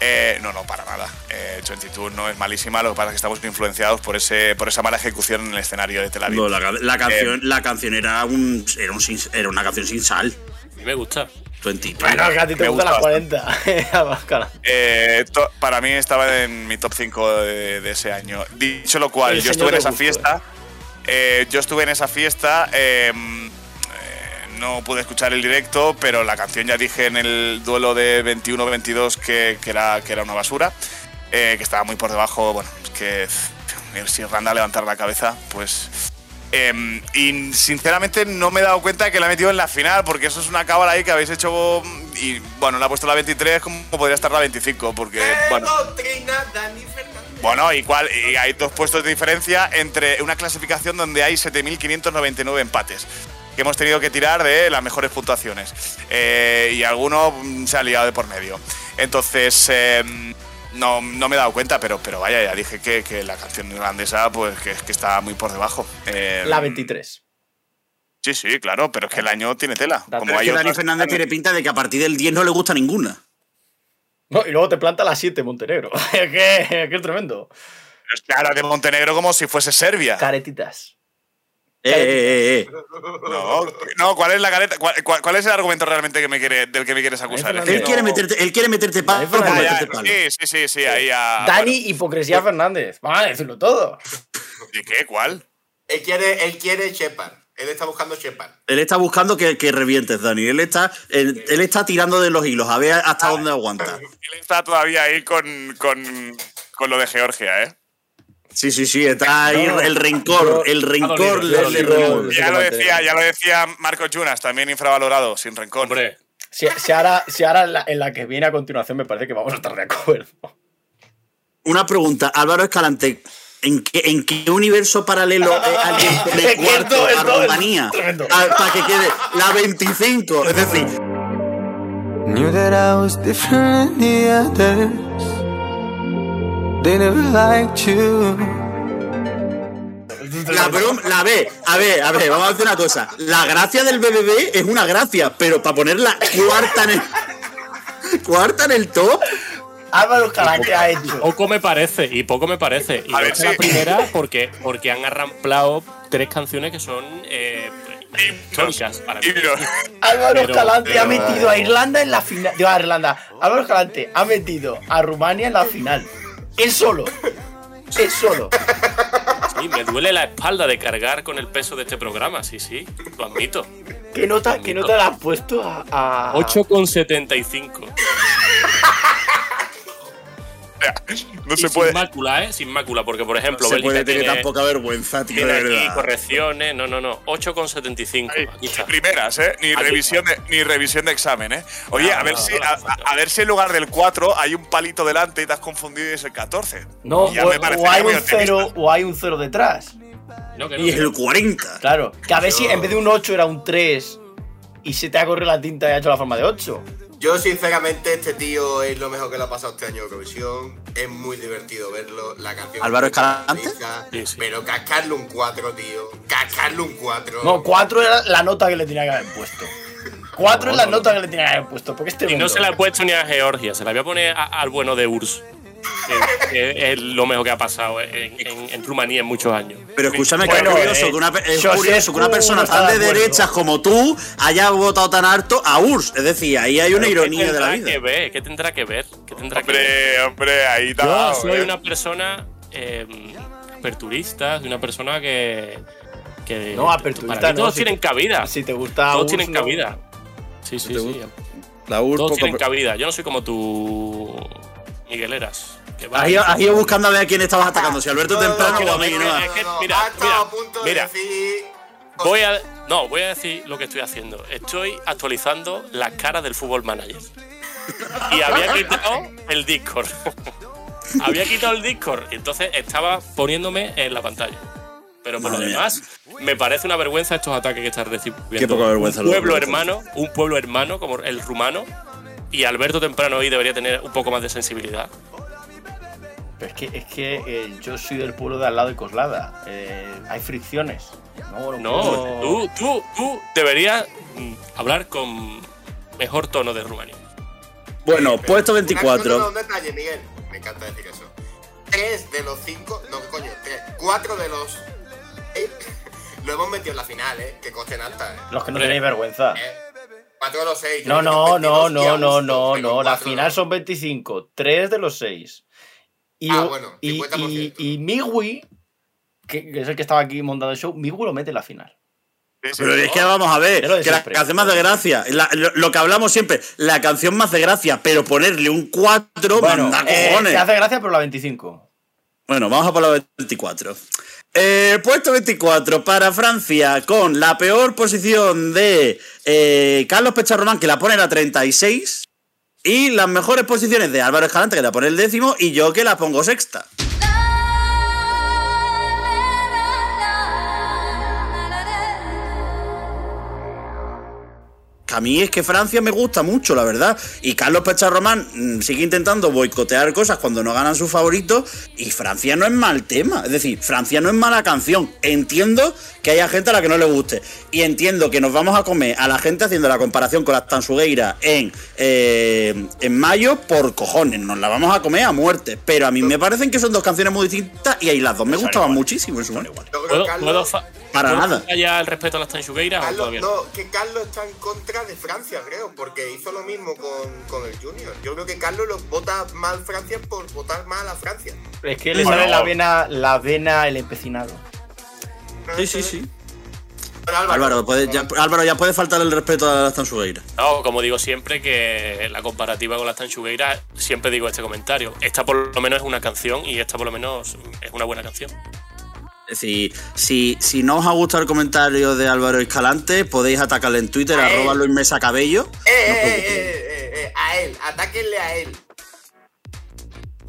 Eh, no, no, para nada. Eh, 22 no es malísima, lo que pasa es que estamos influenciados por ese por esa mala ejecución en el escenario de Tel Aviv. No, la, la canción, Eh, la canción era, un, era, un sin- era una canción sin sal. A mí me gusta. 22. Bueno, que a ti te Me gustan las gusta 40. Eh, to- para mí estaba en mi top 5 de, de ese año. Dicho lo cual, yo señor estuve en esa fiesta. eh, yo estuve en esa fiesta. Eh, eh, no pude escuchar el directo, pero la canción ya dije en el duelo de 21-22 que, que era, que era una basura. eh, que estaba muy por debajo. Bueno, es que si Randa levantar la cabeza, pues. eh, y sinceramente no me he dado cuenta de que la he metido en la final, porque eso es una cábala ahí que habéis hecho. Y bueno, la ha puesto la 23 como podría estar la 25, porque. ¡Qué Bueno, Dani bueno, igual, y hay dos puestos de diferencia entre una clasificación donde hay 7.599 empates. Que hemos tenido que tirar de las mejores puntuaciones. Eh, y alguno mm, se ha liado de por medio. Entonces, eh, no, no me he dado cuenta, pero, pero vaya, ya dije que, que la canción irlandesa, pues que, que está muy por debajo. Eh, La 23. Sí, sí, claro, pero es que el año tiene tela. Pero Como Pero es que Dani otras- Fernández tiene pinta de que a partir del 10 no le gusta ninguna. No, y luego te planta la 7 Montenegro. es que es que es tremendo. Es que habla de Montenegro como si fuese Serbia. Caretitas. Eh, eh, eh. No, no, ¿cuál es la careta? ¿Cuál, cuál- es el argumento realmente que me quiere, del que me quieres acusar? Él quiere meterte, él quiere meterte palo por Ah, meterte palo. sí, sí, sí, sí, ahí ya. Dani, hipocresía Fernández. Vamos a decirlo todo. bueno. ¿De qué? ¿Cuál? Él quiere, él quiere Shepard. Él está buscando Shepard. Él está buscando que, que revientes, Dani. Él está, él, él está tirando de los hilos, a ver hasta dónde aguanta. Él está todavía ahí con, con, con lo de Georgia, ¿eh? Sí, sí, sí, está ahí No, el rencor, el rencor le, yo le. Ya lo decía, ya lo decía Marco Junas, también infravalorado, sin rencor. Hombre, Si, si ahora, si ahora en, la, en la que viene a continuación me parece que vamos a estar de acuerdo. Una pregunta, Álvaro Escalante, ¿en qué, en qué universo paralelo eh, alguien que cuarto a Rumanía? Ah, Para que quede la 25, es decir, Knew that I was different than the others. They never liked you. la broma, la B, a ver, a ver, vamos a hacer una cosa. La gracia del BBB es una gracia, pero para ponerla cuarta en el, cuarta en el top, Álvaro Escalante ha hecho. poco me parece, y poco me parece. Y A no ver, es la primera porque, porque han arramplado tres canciones que son eh, históricas para mí. Álvaro Pero- Escalante ha pero- metido a Irlanda en la final. Digo, a Irlanda. Álvaro Escalante ha metido a Rumania en la final. Él solo. Él solo. Sí, me duele la espalda de cargar con el peso de este programa, sí, sí, lo admito. ¿Qué nota, ¿Qué nota le has puesto a, a- 8,75. No Y se sin puede. mácula, ¿eh? Sin mácula, porque por ejemplo, se Bélgica puede tener tan poca vergüenza, tío, tiene de aquí correcciones. No, no, no. 8,75. Aquí está. Primeras, ¿eh? Ni Aquí revisión, de, ni revisión de examen, ¿eh? Oye, No, a, ver no, si, no, no, a, no. ver si en lugar del 4 hay un palito delante y te has confundido y es el 14. No, Ya o, me o parecería hay un cero, o hay un cero detrás. No, que no, Y es no. el 40. Claro, que a ver si en vez de un 8 era un 3 y se te ha corrido la tinta y ha hecho la forma de 8. Yo, sinceramente, este tío es lo mejor que le ha pasado este año en Eurovisión. Es muy divertido verlo. La canción. ¿Álvaro Escalante? Sí, sí. Pero cascarle un 4, tío. Cascarle un 4. No, 4 era la nota que le tenía que haber puesto. 4 No, es la no, no. nota que le tenía que haber puesto. Porque este Y no se la he puesto ni a Georgia, se la voy a poner a- al bueno de Urs. Que, que es lo mejor que ha pasado en, en- en Rumanía en muchos años. Pero escúchame, Bueno, que es curioso, eh, que una, es curioso que una persona tan de derechas como tú haya votado tan harto a URSS. Es decir, ahí hay una Pero ¿qué ironía de la que vida. ver? ¿Qué tendrá que ver? ¿Qué tendrá que ver? Hombre, hombre, ahí está. Yo soy ¿eh? una persona eh, aperturista, soy una persona que. que No, aperturista para mí no, todos si tienen te- cabida. Si te gusta. todos Urs, tienen no. cabida. Sí, sí, sí. La URSS Todos poco- tienen cabida. Yo no soy como tú, Migueleras. Que va Has ido, has ido buscando a ver a quién estabas atacando, si Alberto No, no, Temprano no, o a mí, mira, mira, a punto de mira. decir. Voy a. No, voy a decir lo que estoy haciendo. Estoy actualizando la cara del fútbol manager. Y había quitado el Discord. había quitado el Discord. Y entonces estaba poniéndome en la pantalla. Pero por lo mía. demás, me parece una vergüenza estos ataques que estás recibiendo. Qué poca vergüenza Un lo- pueblo lo- hermano, un pueblo hermano como el rumano. Y Alberto Temprano hoy debería tener un poco más de sensibilidad. Pero es que, es que eh, yo soy del pueblo de al lado de Coslada. Eh, hay fricciones. No, no, tú, tú, tú deberías mm, hablar con mejor tono de Rumanía. Bueno, puesto Una- no, no, 24. un detalle, Miguel. Me encanta decir eso. Tres de los cinco. No, ¿qué coño. Tres, cuatro de los. seis lo hemos metido en la final, ¿eh? Que costen alta, ¿eh? Los que no tenéis vergüenza. ¿Eh? Cuatro de los seis. No, no, no, 22 y a no, no, no, no. La final son 25. 3 de los 6. Y, Ah, bueno, y, 50%. y, y Migui, que, que es el que estaba aquí montando el show, Migui lo mete en la final. Pero es que vamos a ver, que la canción más de gracia, la- lo, lo que hablamos siempre, la canción más de gracia, pero ponerle un 4, Bueno, manda eh, cojones. se hace gracia, pero la 25. Bueno, vamos a por la 24. Eh, puesto 24 para Francia con la peor posición de eh, Carlos Pecharromán, que la pone en la 36. Y las mejores posiciones de Álvaro Escalante, que la pone el décimo. Y yo, que la pongo sexta. Que a mí es que Francia me gusta mucho, la verdad. Y Carlos Pecharromán mm, sigue intentando boicotear cosas cuando no ganan sus favoritos. Y Francia no es mal tema. Es decir, Francia no es mala canción. Entiendo que haya gente a la que no le guste. Y entiendo que nos vamos a comer a la gente haciendo la comparación con las Tansugueiras en, eh, en mayo por cojones. Nos la vamos a comer a muerte. Pero a mí me parecen que son dos canciones muy distintas y ahí las dos me gustaban muchísimo en su momento. ¿Puedo, Para ¿puedo nada. fallar el respeto a las tanchugueiras o Carlos- todavía no? que Carlos está en contra de Francia, creo, porque hizo lo mismo con, con el Junior. Yo creo que Carlos lo vota mal Francia por votar mal a Francia. Es que le Bueno. sale la vena, la vena, el empecinado. Sí, sí, sí. Álvaro, Álvaro, puede- ya, Álvaro, ya puede faltar el respeto a las Tansugueiras. No, como digo siempre, que la comparativa con las tanchugueiras, siempre digo este comentario. Esta por lo menos es una canción y esta por lo menos es una buena canción. Es decir, si, si no os ha gustado el comentario de Álvaro Escalante, podéis atacarle en Twitter, A él. arroba Luis Mesa Cabello. eh, eh, eh, eh, eh, eh, a él, atáquenle a él.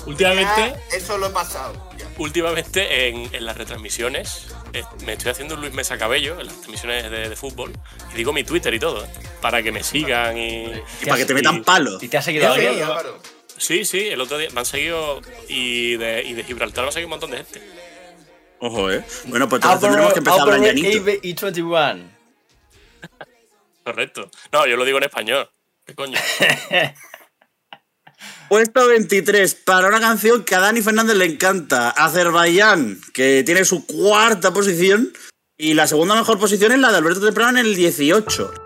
Últimamente, Ya, eso lo he pasado. ya. últimamente en, en las retransmisiones, eh, me estoy haciendo un Luis Mesa Cabello en las transmisiones de, de fútbol y digo mi Twitter y todo, para que me sigan y. Y para que te metan palos. Si te ha seguido. Sí, sí, el otro día me han seguido y de, y de Gibraltar me han seguido un montón de gente. Ojo, ¿eh? Bueno, pues entonces tendremos que empezar a hablar llanito. E21. Correcto. No, yo lo digo en español. ¿Qué coño? Puesto 23 para una canción que a Dani Fernández le encanta, Azerbaiyán, que tiene su cuarta posición. Y la segunda mejor posición es la de Alberto Temprano en el 18.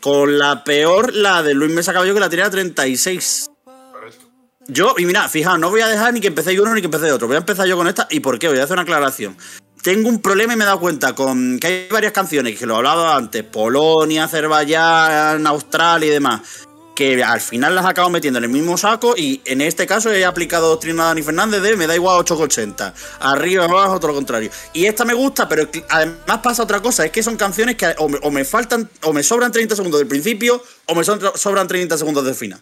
Con la peor, la de Luis Mesa Cabello, que la tenía a 36. Yo, y mira, fijaos, no voy a dejar ni que empecé uno ni que empecé otro. Voy a empezar yo con esta. ¿Y por qué? Voy a hacer una aclaración. Tengo un problema y me he dado cuenta con que hay varias canciones, que lo he hablado antes, Polonia, Azerbaiyán, Australia y demás, que al final las acabo metiendo en el mismo saco y en este caso he aplicado doctrina de Dani Fernández de me da igual 8,80. Arriba, abajo, todo lo contrario. Y esta me gusta, pero además pasa otra cosa, es que son canciones que o me, o me faltan, o me sobran 30 segundos del principio, o me sobran 30 segundos del final.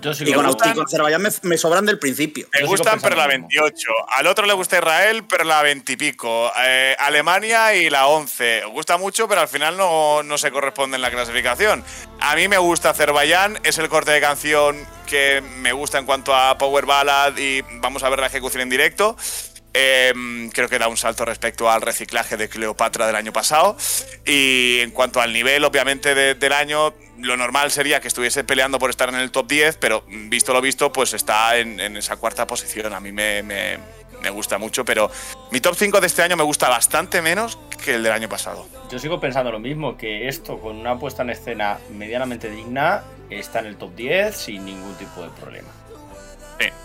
Yo sí Y con, y con Azerbaiyán me, me sobran del principio. Me gustan, pero la 28. Al otro le gusta Israel, pero la 20 y pico. Eh, Alemania y la 11. Os gusta mucho, pero al final no, no se corresponde en la clasificación. A mí me gusta Azerbaiyán, es el corte de canción que me gusta en cuanto a Power Ballad y vamos a ver la ejecución en directo. Eh, creo que da un salto respecto al reciclaje de Cleopatra del año pasado. Y en cuanto al nivel, obviamente, de- del año, lo normal sería que estuviese peleando por estar en el top 10, pero visto lo visto, pues está en, en esa cuarta posición. A mí me, me- me gusta mucho, pero mi top 5 de este año me gusta bastante menos que el del año pasado. Yo sigo pensando lo mismo, que esto con una puesta en escena medianamente digna está en el top 10 sin ningún tipo de problema.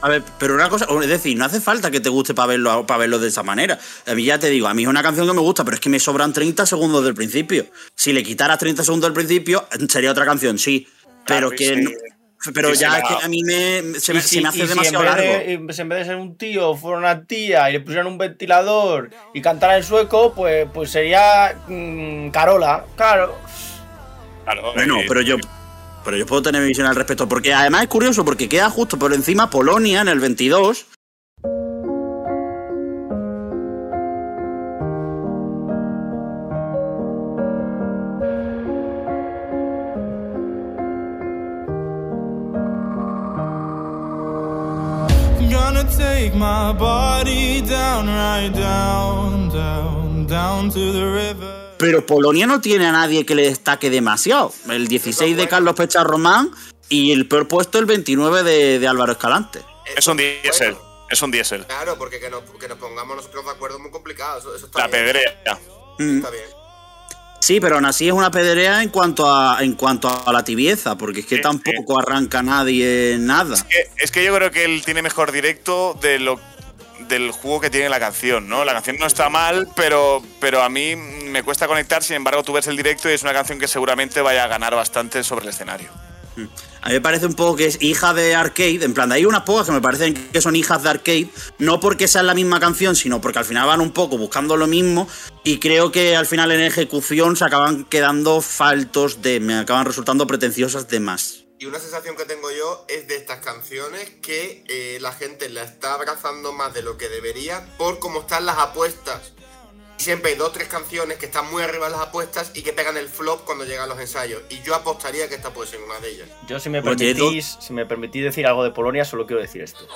A ver, pero una cosa, es decir, no hace falta que te guste para verlo, para verlo de esa manera. A mí ya te digo, a mí es una canción que me gusta, pero es que me sobran 30 segundos del principio. Si le quitaras 30 segundos del principio, sería otra canción, sí. Pero Claro, que. sí. no- pero Sí, ya es que a mí me, se, me, si- se me y hace si demasiado largo. de- y si en vez de ser un tío fuera una tía y le pusieran un ventilador y cantara en sueco, pues, pues sería mm, Carola, claro. Bueno, pero yo. Pero yo puedo tener mi visión al respecto. Porque además es curioso, porque queda justo por encima Polonia en el 22. Gonna take my body down, right down, down, down to the river. Pero Polonia no tiene a nadie que le destaque demasiado. El 16 de Carlos Pecha Román y el peor puesto el 29 de, de Álvaro Escalante. Es un diésel. Es un diésel. Claro, porque que nos, que nos pongamos nosotros de acuerdo es muy complicado. Eso, eso está La bien. pedrea. Mm. Está bien. Sí, pero aún así es una pedrea en cuanto a, en cuanto a la tibieza, porque es que tampoco arranca nadie nada. que- es que yo creo que él tiene mejor directo de lo del juego que tiene la canción, ¿no? La canción no está mal, pero, pero a mí me cuesta conectar, sin embargo tú ves el directo y es una canción que seguramente vaya a ganar bastante sobre el escenario. A mí me parece un poco que es hija de arcade. En plan, hay unas pocas que me parecen que son hijas de arcade, no porque sean la misma canción, sino porque al final van un poco buscando lo mismo. Y creo que al final en ejecución se acaban quedando faltos de. Me acaban resultando pretenciosas de más. Y una sensación que tengo yo es de estas canciones que eh, la gente la está abrazando más de lo que debería por cómo están las apuestas. Y siempre hay dos o tres canciones que están muy arriba de las apuestas y que pegan el flop cuando llegan los ensayos. Y yo apostaría que esta puede ser una de ellas. Yo si me permitís, si me permitís decir algo de Polonia, solo quiero decir esto.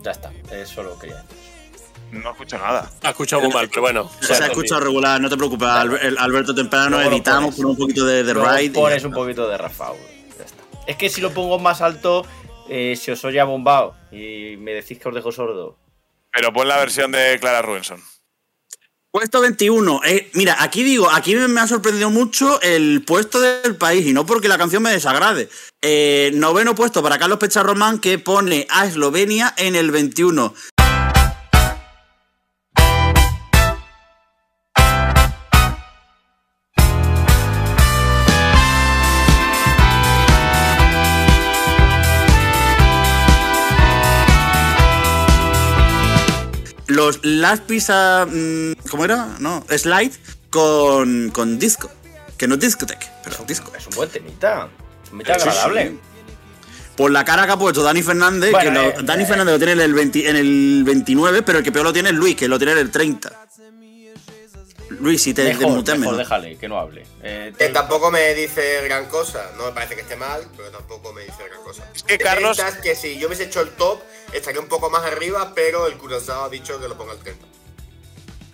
Ya está, eso lo quería decir. No escucho nada. Ha escuchado muy mal, pero bueno. Se ha escuchado regular, no te preocupes. Alberto Temprano editamos con un poquito de, de ride. pones un poquito de está. Es que si lo pongo más alto, eh, se os oye bombado y me decís que os dejo sordo. Pero pon la versión de Clara Rubenson. Puesto 21. Eh, mira, aquí digo, aquí me, me ha sorprendido mucho el puesto del país y no porque la canción me desagrade. Eh, noveno puesto para Carlos Pecharromán que pone a Eslovenia en el 21. Los Last Pizza. mm, ¿Cómo era? No, Slide con, con disco. Que no es discoteque, pero disco. Es un buen temita. Es un temita Sí, sí. agradable. Por la cara que ha puesto Dani Fernández, Bueno, que lo- eh, Dani eh. Fernández lo tiene en el, 20 en el 29, pero el que peor lo tiene es Luis, que lo tiene en el 30. Luis, si te Mejor, mejor déjale, que no hable. Eh, Que tampoco me dice gran cosa. No me parece que esté mal, pero tampoco me dice gran cosa. Es que Carlos- que si yo hubiese hecho el top, estaría un poco más arriba, pero el Curazao ha dicho que lo ponga al 30.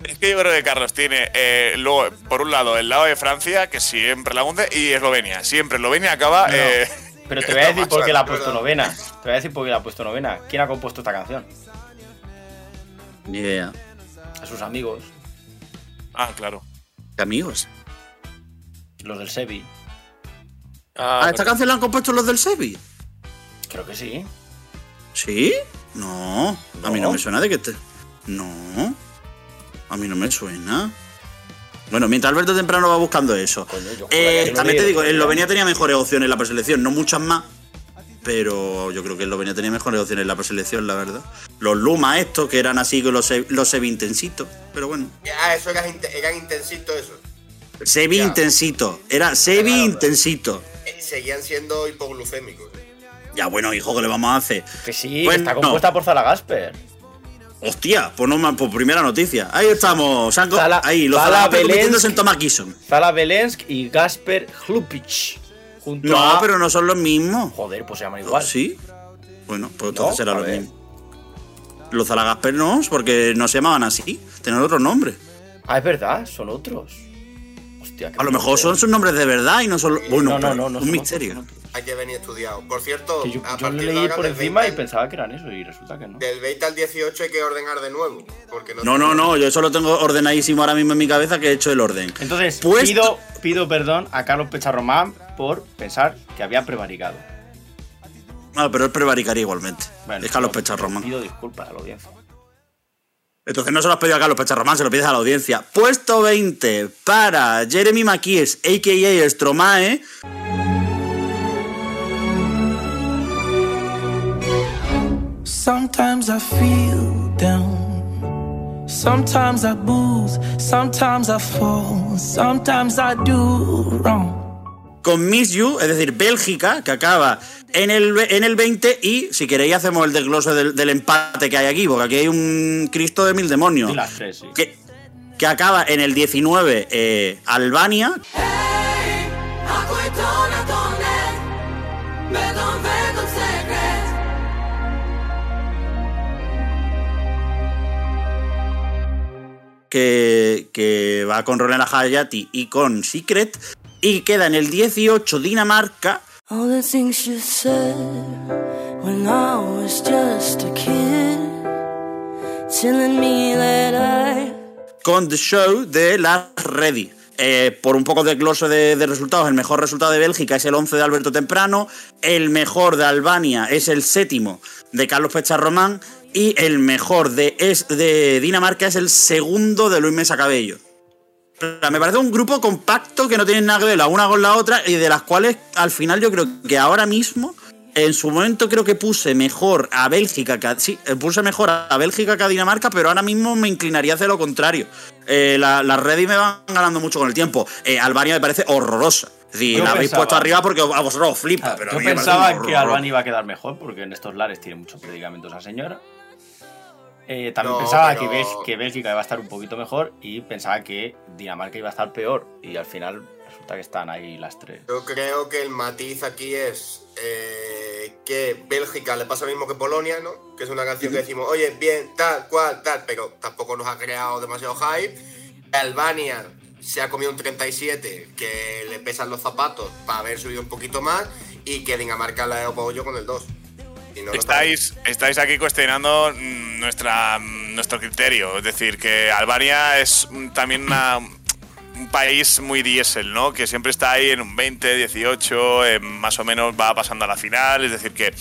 Es que yo creo que Carlos tiene, eh, luego, por un lado, el lado de Francia, que siempre la hunde, y Eslovenia. Siempre Eslovenia acaba. eh, Pero te voy a decir por qué la ha es puesto verdad. novena. Te voy a decir por qué la ha puesto novena. ¿Quién ha compuesto esta canción? Ni idea. A sus amigos, Ah, claro. ¿Qué amigos? los del Sevi. Ah, Ah, ¿esta canción la han compuesto los del Sevi? Creo que sí. ¿Sí? No. A mí no me suena de que te. No. A mí no me suena. Bueno, mientras Alberto Temprano va buscando eso. Coño, Eh, también te digo, tío. Eslovenia tenía mejores opciones en la preselección, no muchas más. Pero yo creo que Eslovenia tenía mejores opciones en la preselección, la verdad. Los Luma estos, que eran así con los, los Sevi intensitos. Pero bueno. Ah, eso era, inte- eran intensitos eso. Sevi Ya. intensito. Era Sevi Claro, intensito. Eh, Seguían siendo hipoglucémicos. Ya bueno, hijo, ¿qué le vamos a hacer? Que sí, Bueno. está compuesta por Zala Gasper. Hostia, pues no ma- pues primera noticia. Ahí estamos. Zala- ahí, los Zala Zalagasper Belensk. en. Zala Belensk y Gasper Hlupic. Junto No, a... pero no son los mismos. Joder, pues se llaman igual. ¿Sí? Bueno, pues entonces No, será a lo ver. mismo. Los Zalagasper no, porque no se llamaban así. Tenían otro nombre. Ah, es verdad, son otros. Hostia, A lo mejor son sus nombres de verdad y no son. Bueno, No, no, no, no un misterio. Hay que venir estudiado. Por cierto, Que yo, a leí por encima 20 y pensaba que eran eso y resulta que no. Del 20 al 18 hay que ordenar de nuevo. Porque no, No, no, no, yo eso lo tengo ordenadísimo ahora mismo en mi cabeza que he hecho el orden. Entonces, Puesto- pido, pido perdón a Carlos Pecharromán por pensar que había prevaricado. Ah, pero él prevaricaría igualmente. Bueno, es Carlos Pecharromán. Pido disculpas a la audiencia. Entonces no se lo has pedido a Carlos Pecharromán, se lo pides a la audiencia. Puesto 20 para Jeremy Maquies, a.k.a. Stromae. Sometimes I feel down. Sometimes I booze. Sometimes I fall. Sometimes I do wrong. con Miss You, es decir, Bélgica, que acaba en el, en el 20 y si queréis hacemos el desglose del, del empate que hay aquí, porque aquí hay un Cristo de mil demonios. Y las tres, sí. Que, que acaba en el 19 eh, Albania, que, que va con Ronela Hayati y con Secret, y queda en el 18 Dinamarca, All the things you said when I was just a kid, telling me that I con The Show de la Ready. Eh, por un poco de glose de, resultados, el mejor resultado de Bélgica es el 11 de Alberto Temprano, el mejor de Albania es el séptimo de Carlos Pecharromán y el mejor de, es, de Dinamarca es el segundo de Luis Mesa Cabello. Me parece un grupo compacto que no tiene nada que ver la una con la otra y de las cuales al final yo creo que ahora mismo, en su momento creo que puse mejor a Bélgica que a, sí, eh, puse mejor a Bélgica que a Dinamarca, pero ahora mismo me inclinaría hacia lo contrario. Eh, la- las ready me van ganando mucho con el tiempo. Eh, Albania me parece horrorosa. Es decir, Yo la habéis pensaba- puesto arriba porque a vosotros os flipa, pero a Yo pensaba que. Albania iba a quedar mejor porque en estos lares tiene muchos predicamentos esa señora. Eh, también No, pensaba pero- que, Bélgica, que Bélgica iba a estar un poquito mejor y pensaba que Dinamarca iba a estar peor. Y al final resulta que están ahí las tres. Yo creo que el matiz aquí es eh, que Bélgica le pasa lo mismo que Polonia, ¿no? Que es una canción que decimos, oye, bien, tal, cual, tal, pero tampoco nos ha creado demasiado hype. Albania se ha comido un 37 que le pesan los zapatos para haber subido un poquito más y que Dinamarca la he yo con el 2. Y no lo Estáis, estáis aquí cuestionando mm, nuestra, mm, nuestro criterio. Es decir, que Albania es también una- un país muy diésel, ¿no? Que siempre está ahí en un 20, 18, eh, más o menos va pasando a la final. Es decir, que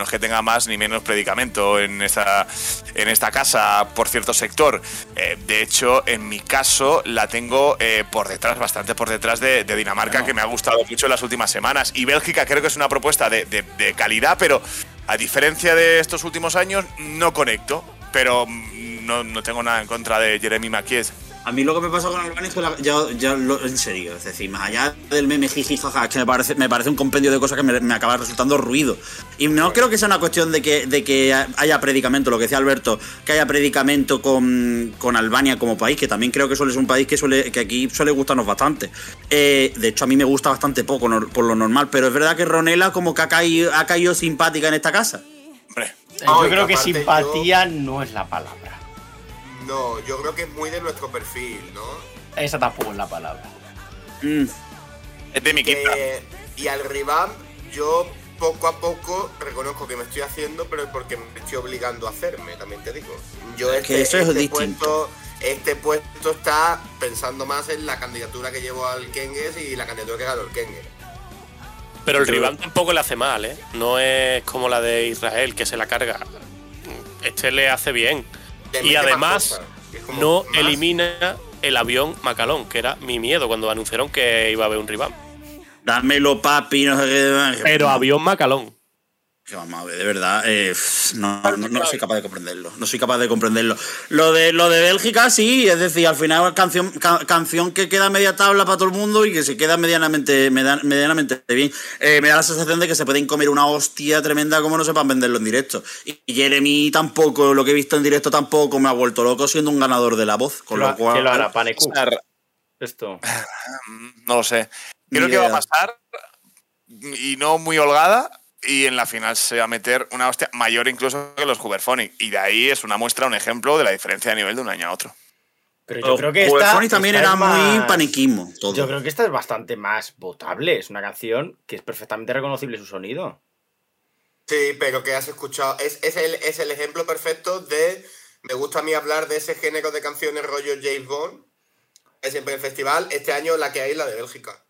no es que tenga más ni menos predicamento en esta, en esta casa por cierto sector. Eh, de hecho, en mi caso la tengo eh, por detrás, bastante por detrás de, de Dinamarca, que me ha gustado mucho en las últimas semanas. Y Bélgica creo que es una propuesta de, de- de calidad, pero a diferencia de estos últimos años, no conecto. Pero mm, no, no tengo nada en contra de Jeremy Maquies. A mí lo que me pasa con Albania es que la- ya, ya lo- en serio, es decir, más allá del meme jiji jaja, es que me parece, me parece un compendio de cosas que me, me acaba resultando ruido. Y no creo que sea una cuestión de que, de que haya predicamento, lo que decía Alberto, que haya predicamento con, con Albania como país, que también creo que suele ser un país que suele que aquí suele gustarnos bastante. Eh, de hecho, a mí me gusta bastante poco por lo normal, pero es verdad que Ronela como que ha caído, ha caído simpática en esta casa. Hombre, Eh, No, yo creo que simpatía no es la palabra. No, yo creo que es muy de nuestro perfil, ¿no? Esa tampoco es la palabra. Mm, es de mi quinta. Eh, y al revamp yo poco a poco reconozco que me estoy haciendo, pero es porque me estoy obligando a hacerme, también te digo. Yo Es que eso es distinto. puesto, este puesto está pensando más en la candidatura que llevo al Kengues y la candidatura que ganó el Kengues. Pero el rival tampoco le hace mal, ¿eh? No es como la de Israel, que se la carga. Este le hace bien. Y además, no más- elimina el avión Macalón, que era mi miedo cuando anunciaron que iba a haber un rival. Dámelo, papi, no sé qué. Pero avión Macalón. Que vamos a ver, de verdad, eh, no, no, no soy capaz de comprenderlo. No soy capaz de comprenderlo. Lo de, lo de Bélgica, sí, es decir, al final canción, ca- canción que queda media tabla para todo el mundo y que se queda medianamente, media- medianamente bien. Eh, me da la sensación de que se pueden comer una hostia tremenda como no sepan venderlo en directo. Y Jeremy tampoco, lo que he visto en directo tampoco me ha vuelto loco siendo un ganador de la voz. Con lo cual, ¿Quién lo hará? Panecu. Esto. No lo sé. Creo que va a pasar y no muy holgada. Y en la final se va a meter una hostia mayor incluso que los Huberphonic. Y de ahí es una muestra, un ejemplo de la diferencia de nivel de un año a otro. Pero yo creo que esta, también esta era es muy más- paniquismo. Todo. Yo creo que esta es bastante más votable. Es una canción que es perfectamente reconocible su sonido. Sí, pero que has escuchado. Es, es, el, es el ejemplo perfecto de. Me gusta a mí hablar de ese género de canciones rollo James Bond. Es siempre el festival. Este año la que hay es la de Bélgica.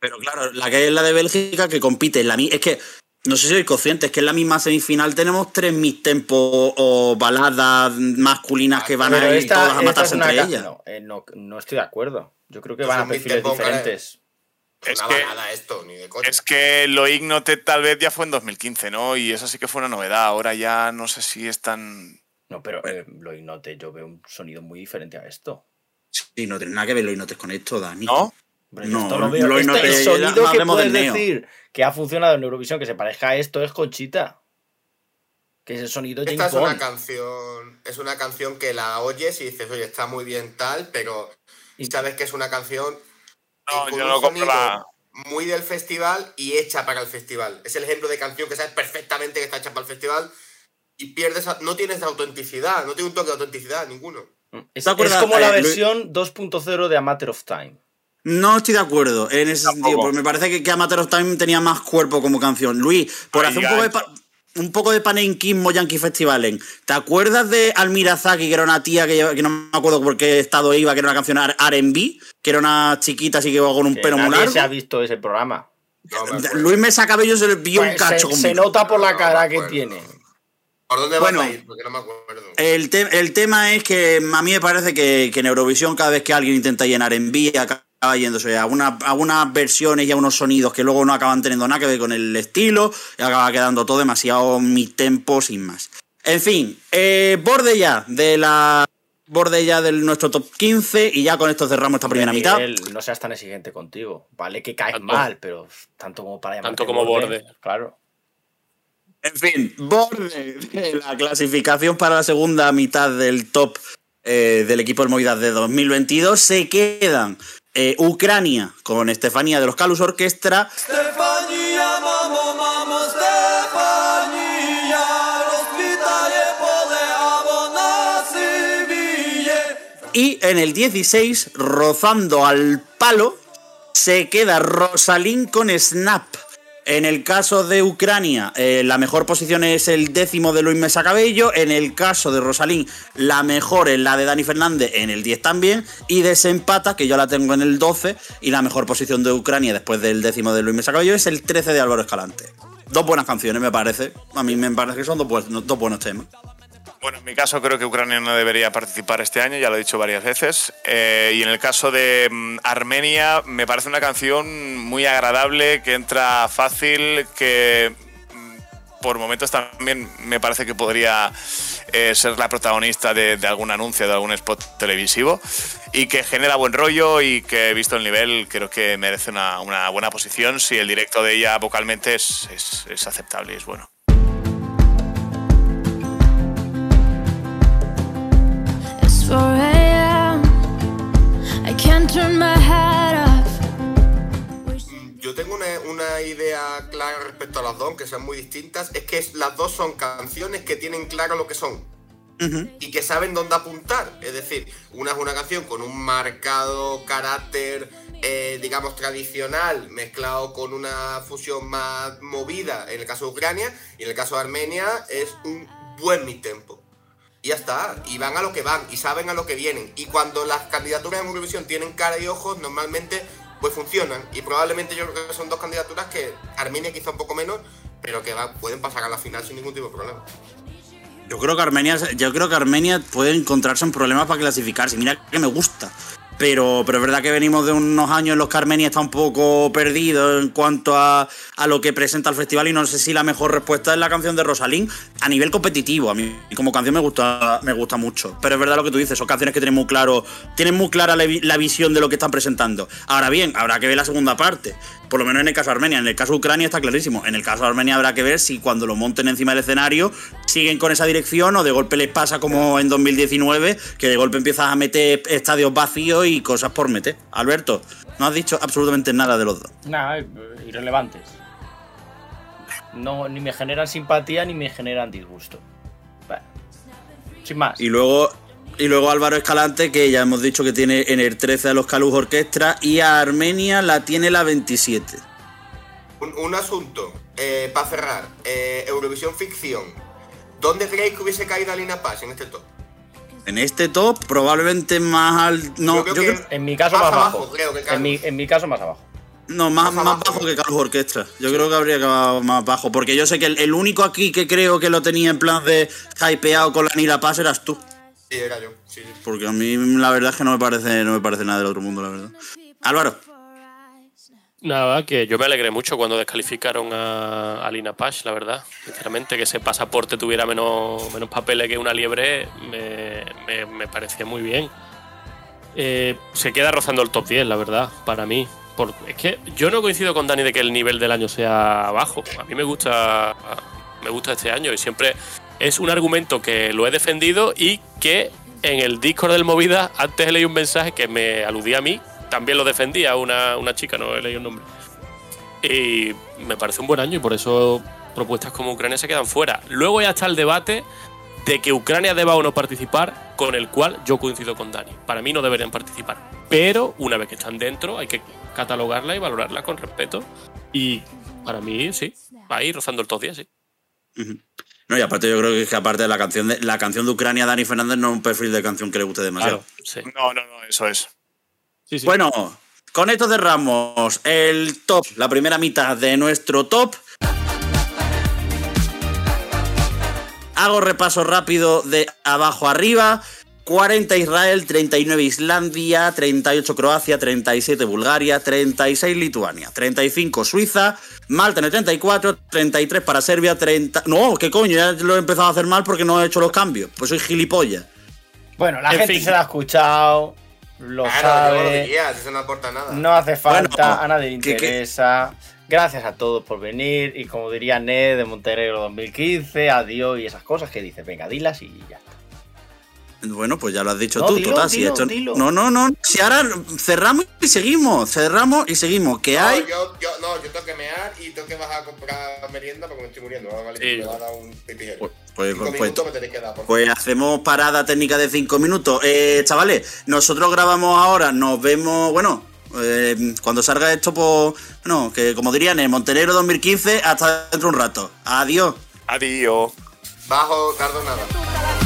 Pero claro, la que es la de Bélgica que compite en la Es que, no sé si sois conscientes, que en la misma semifinal tenemos tres mid-tempo o baladas masculinas que van a ir esta- todas a matarse es una entre ellas. No, eh, no, no estoy de acuerdo. Yo creo que Pues van a perfiles diferentes. Es una que- esto, ni de coña. Es que lo Ignoted tal vez ya fue en 2015, ¿no? Y eso sí que fue una novedad. Ahora ya no sé si es tan. No, pero eh, lo ignote, yo veo un sonido muy diferente a esto. Sí, no tiene nada que ver los inotes con esto, Dani. ¿No? No, esto lo veo. lo Este- el sonido que de puedes decir que ha funcionado en Eurovisión que se parezca a esto es Conchita. Que es el sonido Esta es una canción. Es una canción que la oyes y dices, oye, está muy bien tal, pero Y- sabes que es una canción No, con yo un no compro sonido la. muy del festival y hecha para el festival. Es el ejemplo de canción que sabes perfectamente que está hecha para el festival y pierdes, a- no tienes autenticidad, no tiene un toque de autenticidad ninguno. Es, ¿Te acuerdas, es como la eh, Luis- versión 2.0 de A Matter of Time. No estoy de acuerdo en ese Tampoco. sentido, porque me parece que, que Amateur of Time tenía más cuerpo como canción. Luis, por Ay, hacer un poco, de un poco de panenquismo Yankee Festivalen, ¿te acuerdas de Almirazaki, que era una tía que, lleva- que no me acuerdo por qué estado iba, que era una canción R&B, que era una chiquita así que iba con un Que pelo muy largo? se ha visto ese programa. No me. Luis me saca bello se le pilló un Pues cacho se, se nota por la cara que tiene. ¿Por dónde Bueno. vas a ir? Porque no me acuerdo. El, te- el tema es que a mí me parece que, que en Eurovisión cada vez que alguien intenta llenar en vía acaba yéndose a, una- a unas versiones y a unos sonidos que luego no acaban teniendo nada que ver con el estilo y acaba quedando todo demasiado mi tempo sin más. En fin, eh, borde ya de la borde ya de nuestro top 15 y ya con esto cerramos esta primera mitad. No seas tan exigente contigo. Vale que caes Tanto- mal, pero tanto como para tanto como borde. Claro. En fin, borde de la clasificación para la segunda mitad del top eh, del equipo de movidas de 2022 se quedan eh, Ucrania con Estefanía de los Calus Orquestra mamo, mamo, y en el 16, rozando al palo, se queda Rosalín con Snap. En el caso de Ucrania, eh, la mejor posición es el décimo de Luis Mesa Cabello. En el caso de Rosalín, la mejor es la de Dani Fernández en el 10 también. Y desempata, que yo la tengo en el 12. Y la mejor posición de Ucrania después del décimo de Luis Mesa Cabello es el 13 de Álvaro Escalante. Dos buenas canciones, me parece. A mí me parece que son dos, dos buenos temas. Bueno, en mi caso creo que Ucrania no debería participar este año, ya lo he dicho varias veces. Eh, y en el caso de mm, Armenia, me parece una canción muy agradable, que entra fácil, que mm, por momentos también me parece que podría eh, ser la protagonista de, algún anuncio, de algún spot televisivo, y que genera buen rollo y que, visto el nivel, creo que merece una, buena posición si el directo de ella vocalmente es- es aceptable y es bueno. Yo tengo una, una idea clara respecto a las dos, que sean muy distintas. Es que las dos son canciones que tienen claro lo que son. y que saben dónde apuntar. Es decir, una es una canción con un marcado carácter, eh, digamos, tradicional, mezclado con una fusión más movida en el caso de Ucrania, y en el caso de Armenia es un buen mi tempo. Y ya está, y van a lo que van, y saben a lo que vienen. Y cuando las candidaturas en Eurovisión tienen cara y ojos, normalmente pues funcionan. Y probablemente yo creo que son dos candidaturas que Armenia quizá un poco menos, pero que pueden pasar a la final sin ningún tipo de problema. Yo creo que Armenia, yo creo que Armenia puede encontrarse en problemas para clasificarse. Mira que me gusta. Pero, pero es verdad que venimos de unos años en los que Armenia está un poco perdido en cuanto a, a lo que presenta el festival y no sé si la mejor respuesta es la canción de Rosalín a nivel competitivo. A mí como canción me gusta, me gusta mucho. Pero es verdad lo que tú dices, son canciones que tienen muy claro, tienen muy clara la, la visión de lo que están presentando. Ahora bien, habrá que ver la segunda parte. Por lo menos en el caso de Armenia. En el caso de Ucrania está clarísimo. En el caso de Armenia habrá que ver si cuando lo monten encima del escenario siguen con esa dirección o de golpe les pasa como en 2019, que de golpe empiezas a meter estadios vacíos y cosas por meter. Alberto, no has dicho absolutamente nada de los dos. Nada, eh, irrelevantes. No, ni me generan simpatía ni me generan disgusto. Bueno, sin más. Y luego, y luego Álvaro Escalante, que ya hemos dicho que tiene en el 13 a los Calus Orquestra y a Armenia la tiene la 27. Un, un asunto, eh, para cerrar, eh, Eurovisión Ficción. ¿Dónde creéis que hubiese caído Alina Paz en este top? En este top, probablemente más al. No, Yo creo yo que creo- En mi caso Más más, abajo, bajo. creo que en, mi, en mi caso más abajo. No, más, Más bajo que Carlos Orquestra. Yo creo que habría acabado más bajo. Porque yo sé que el, el único aquí que creo que lo tenía en plan de hypeado con la Nila Paz eras tú. Sí, era yo. Sí, sí. Porque a mí la verdad es que no me parece, no me parece nada del otro mundo, la verdad. Álvaro, Nada, que yo me alegré mucho cuando descalificaron a, a Lina Pash, la verdad. Sinceramente, que ese pasaporte tuviera menos, menos papeles que una liebre me, me- me parecía muy bien. Eh, se queda rozando el top 10, la verdad, para mí. Por- es que yo no coincido con Dani de que el nivel del año sea bajo. A mí me gusta, me gusta este año y siempre es un argumento que lo he defendido y que en el Discord del Movida antes leí un mensaje que me aludía a mí. También lo defendía una, una chica, no he leído el nombre. Y me parece un buen año y por eso propuestas como Ucrania se quedan fuera. Luego ya está el debate de que Ucrania deba o no participar, con el cual yo coincido con Dani. Para mí no deberían participar. Pero una vez que están dentro, hay que catalogarla y valorarla con respeto. Y para mí, sí, va ahí rozando el top 10, sí. No, y aparte yo creo que, es que aparte de la canción de la canción de Ucrania, Dani Fernández no es un perfil de canción que le guste demasiado. Claro, sí. No, no, no, eso es. Sí, sí. Bueno, con esto cerramos el top, la primera mitad de nuestro top. Hago repaso rápido de abajo arriba. 40 Israel, 39 Islandia, 38 Croacia, 37 Bulgaria, 36 Lituania, 35 Suiza, Malta en el 34, 33 para Serbia, 30... No, ¿qué coño? Ya lo he empezado a hacer mal porque no he hecho los cambios. Pues soy gilipollas. Bueno, la En gente fin. se la ha escuchado, lo Claro, lo sabe. diría, eso no aporta nada. No hace falta, Bueno, a nadie le que- que- interesa. Gracias a todos por venir. Y como diría Ned de Montenegro 2015, adiós y esas cosas que dice, venga, dilas y ya está. Bueno, pues ya lo has dicho No, tú, dilo, total. si dilo, esto- dilo. No, no, no. Si ahora cerramos y seguimos, cerramos y seguimos. Que No, hay. yo, yo, no, yo tengo que mear y tengo que bajar a comprar merienda porque me estoy muriendo. Ahora vale, Sí. me va a dar un pipijero. Pues, pues, pues- minutos me tenéis que dar, pues hacemos parada técnica de 5 minutos. Eh, chavales, nosotros grabamos ahora, nos vemos, bueno, eh, cuando salga esto, pues, bueno, que como dirían en Montenegro 2015, hasta dentro de un rato. Adiós. Adiós. Bajo, tardo nada.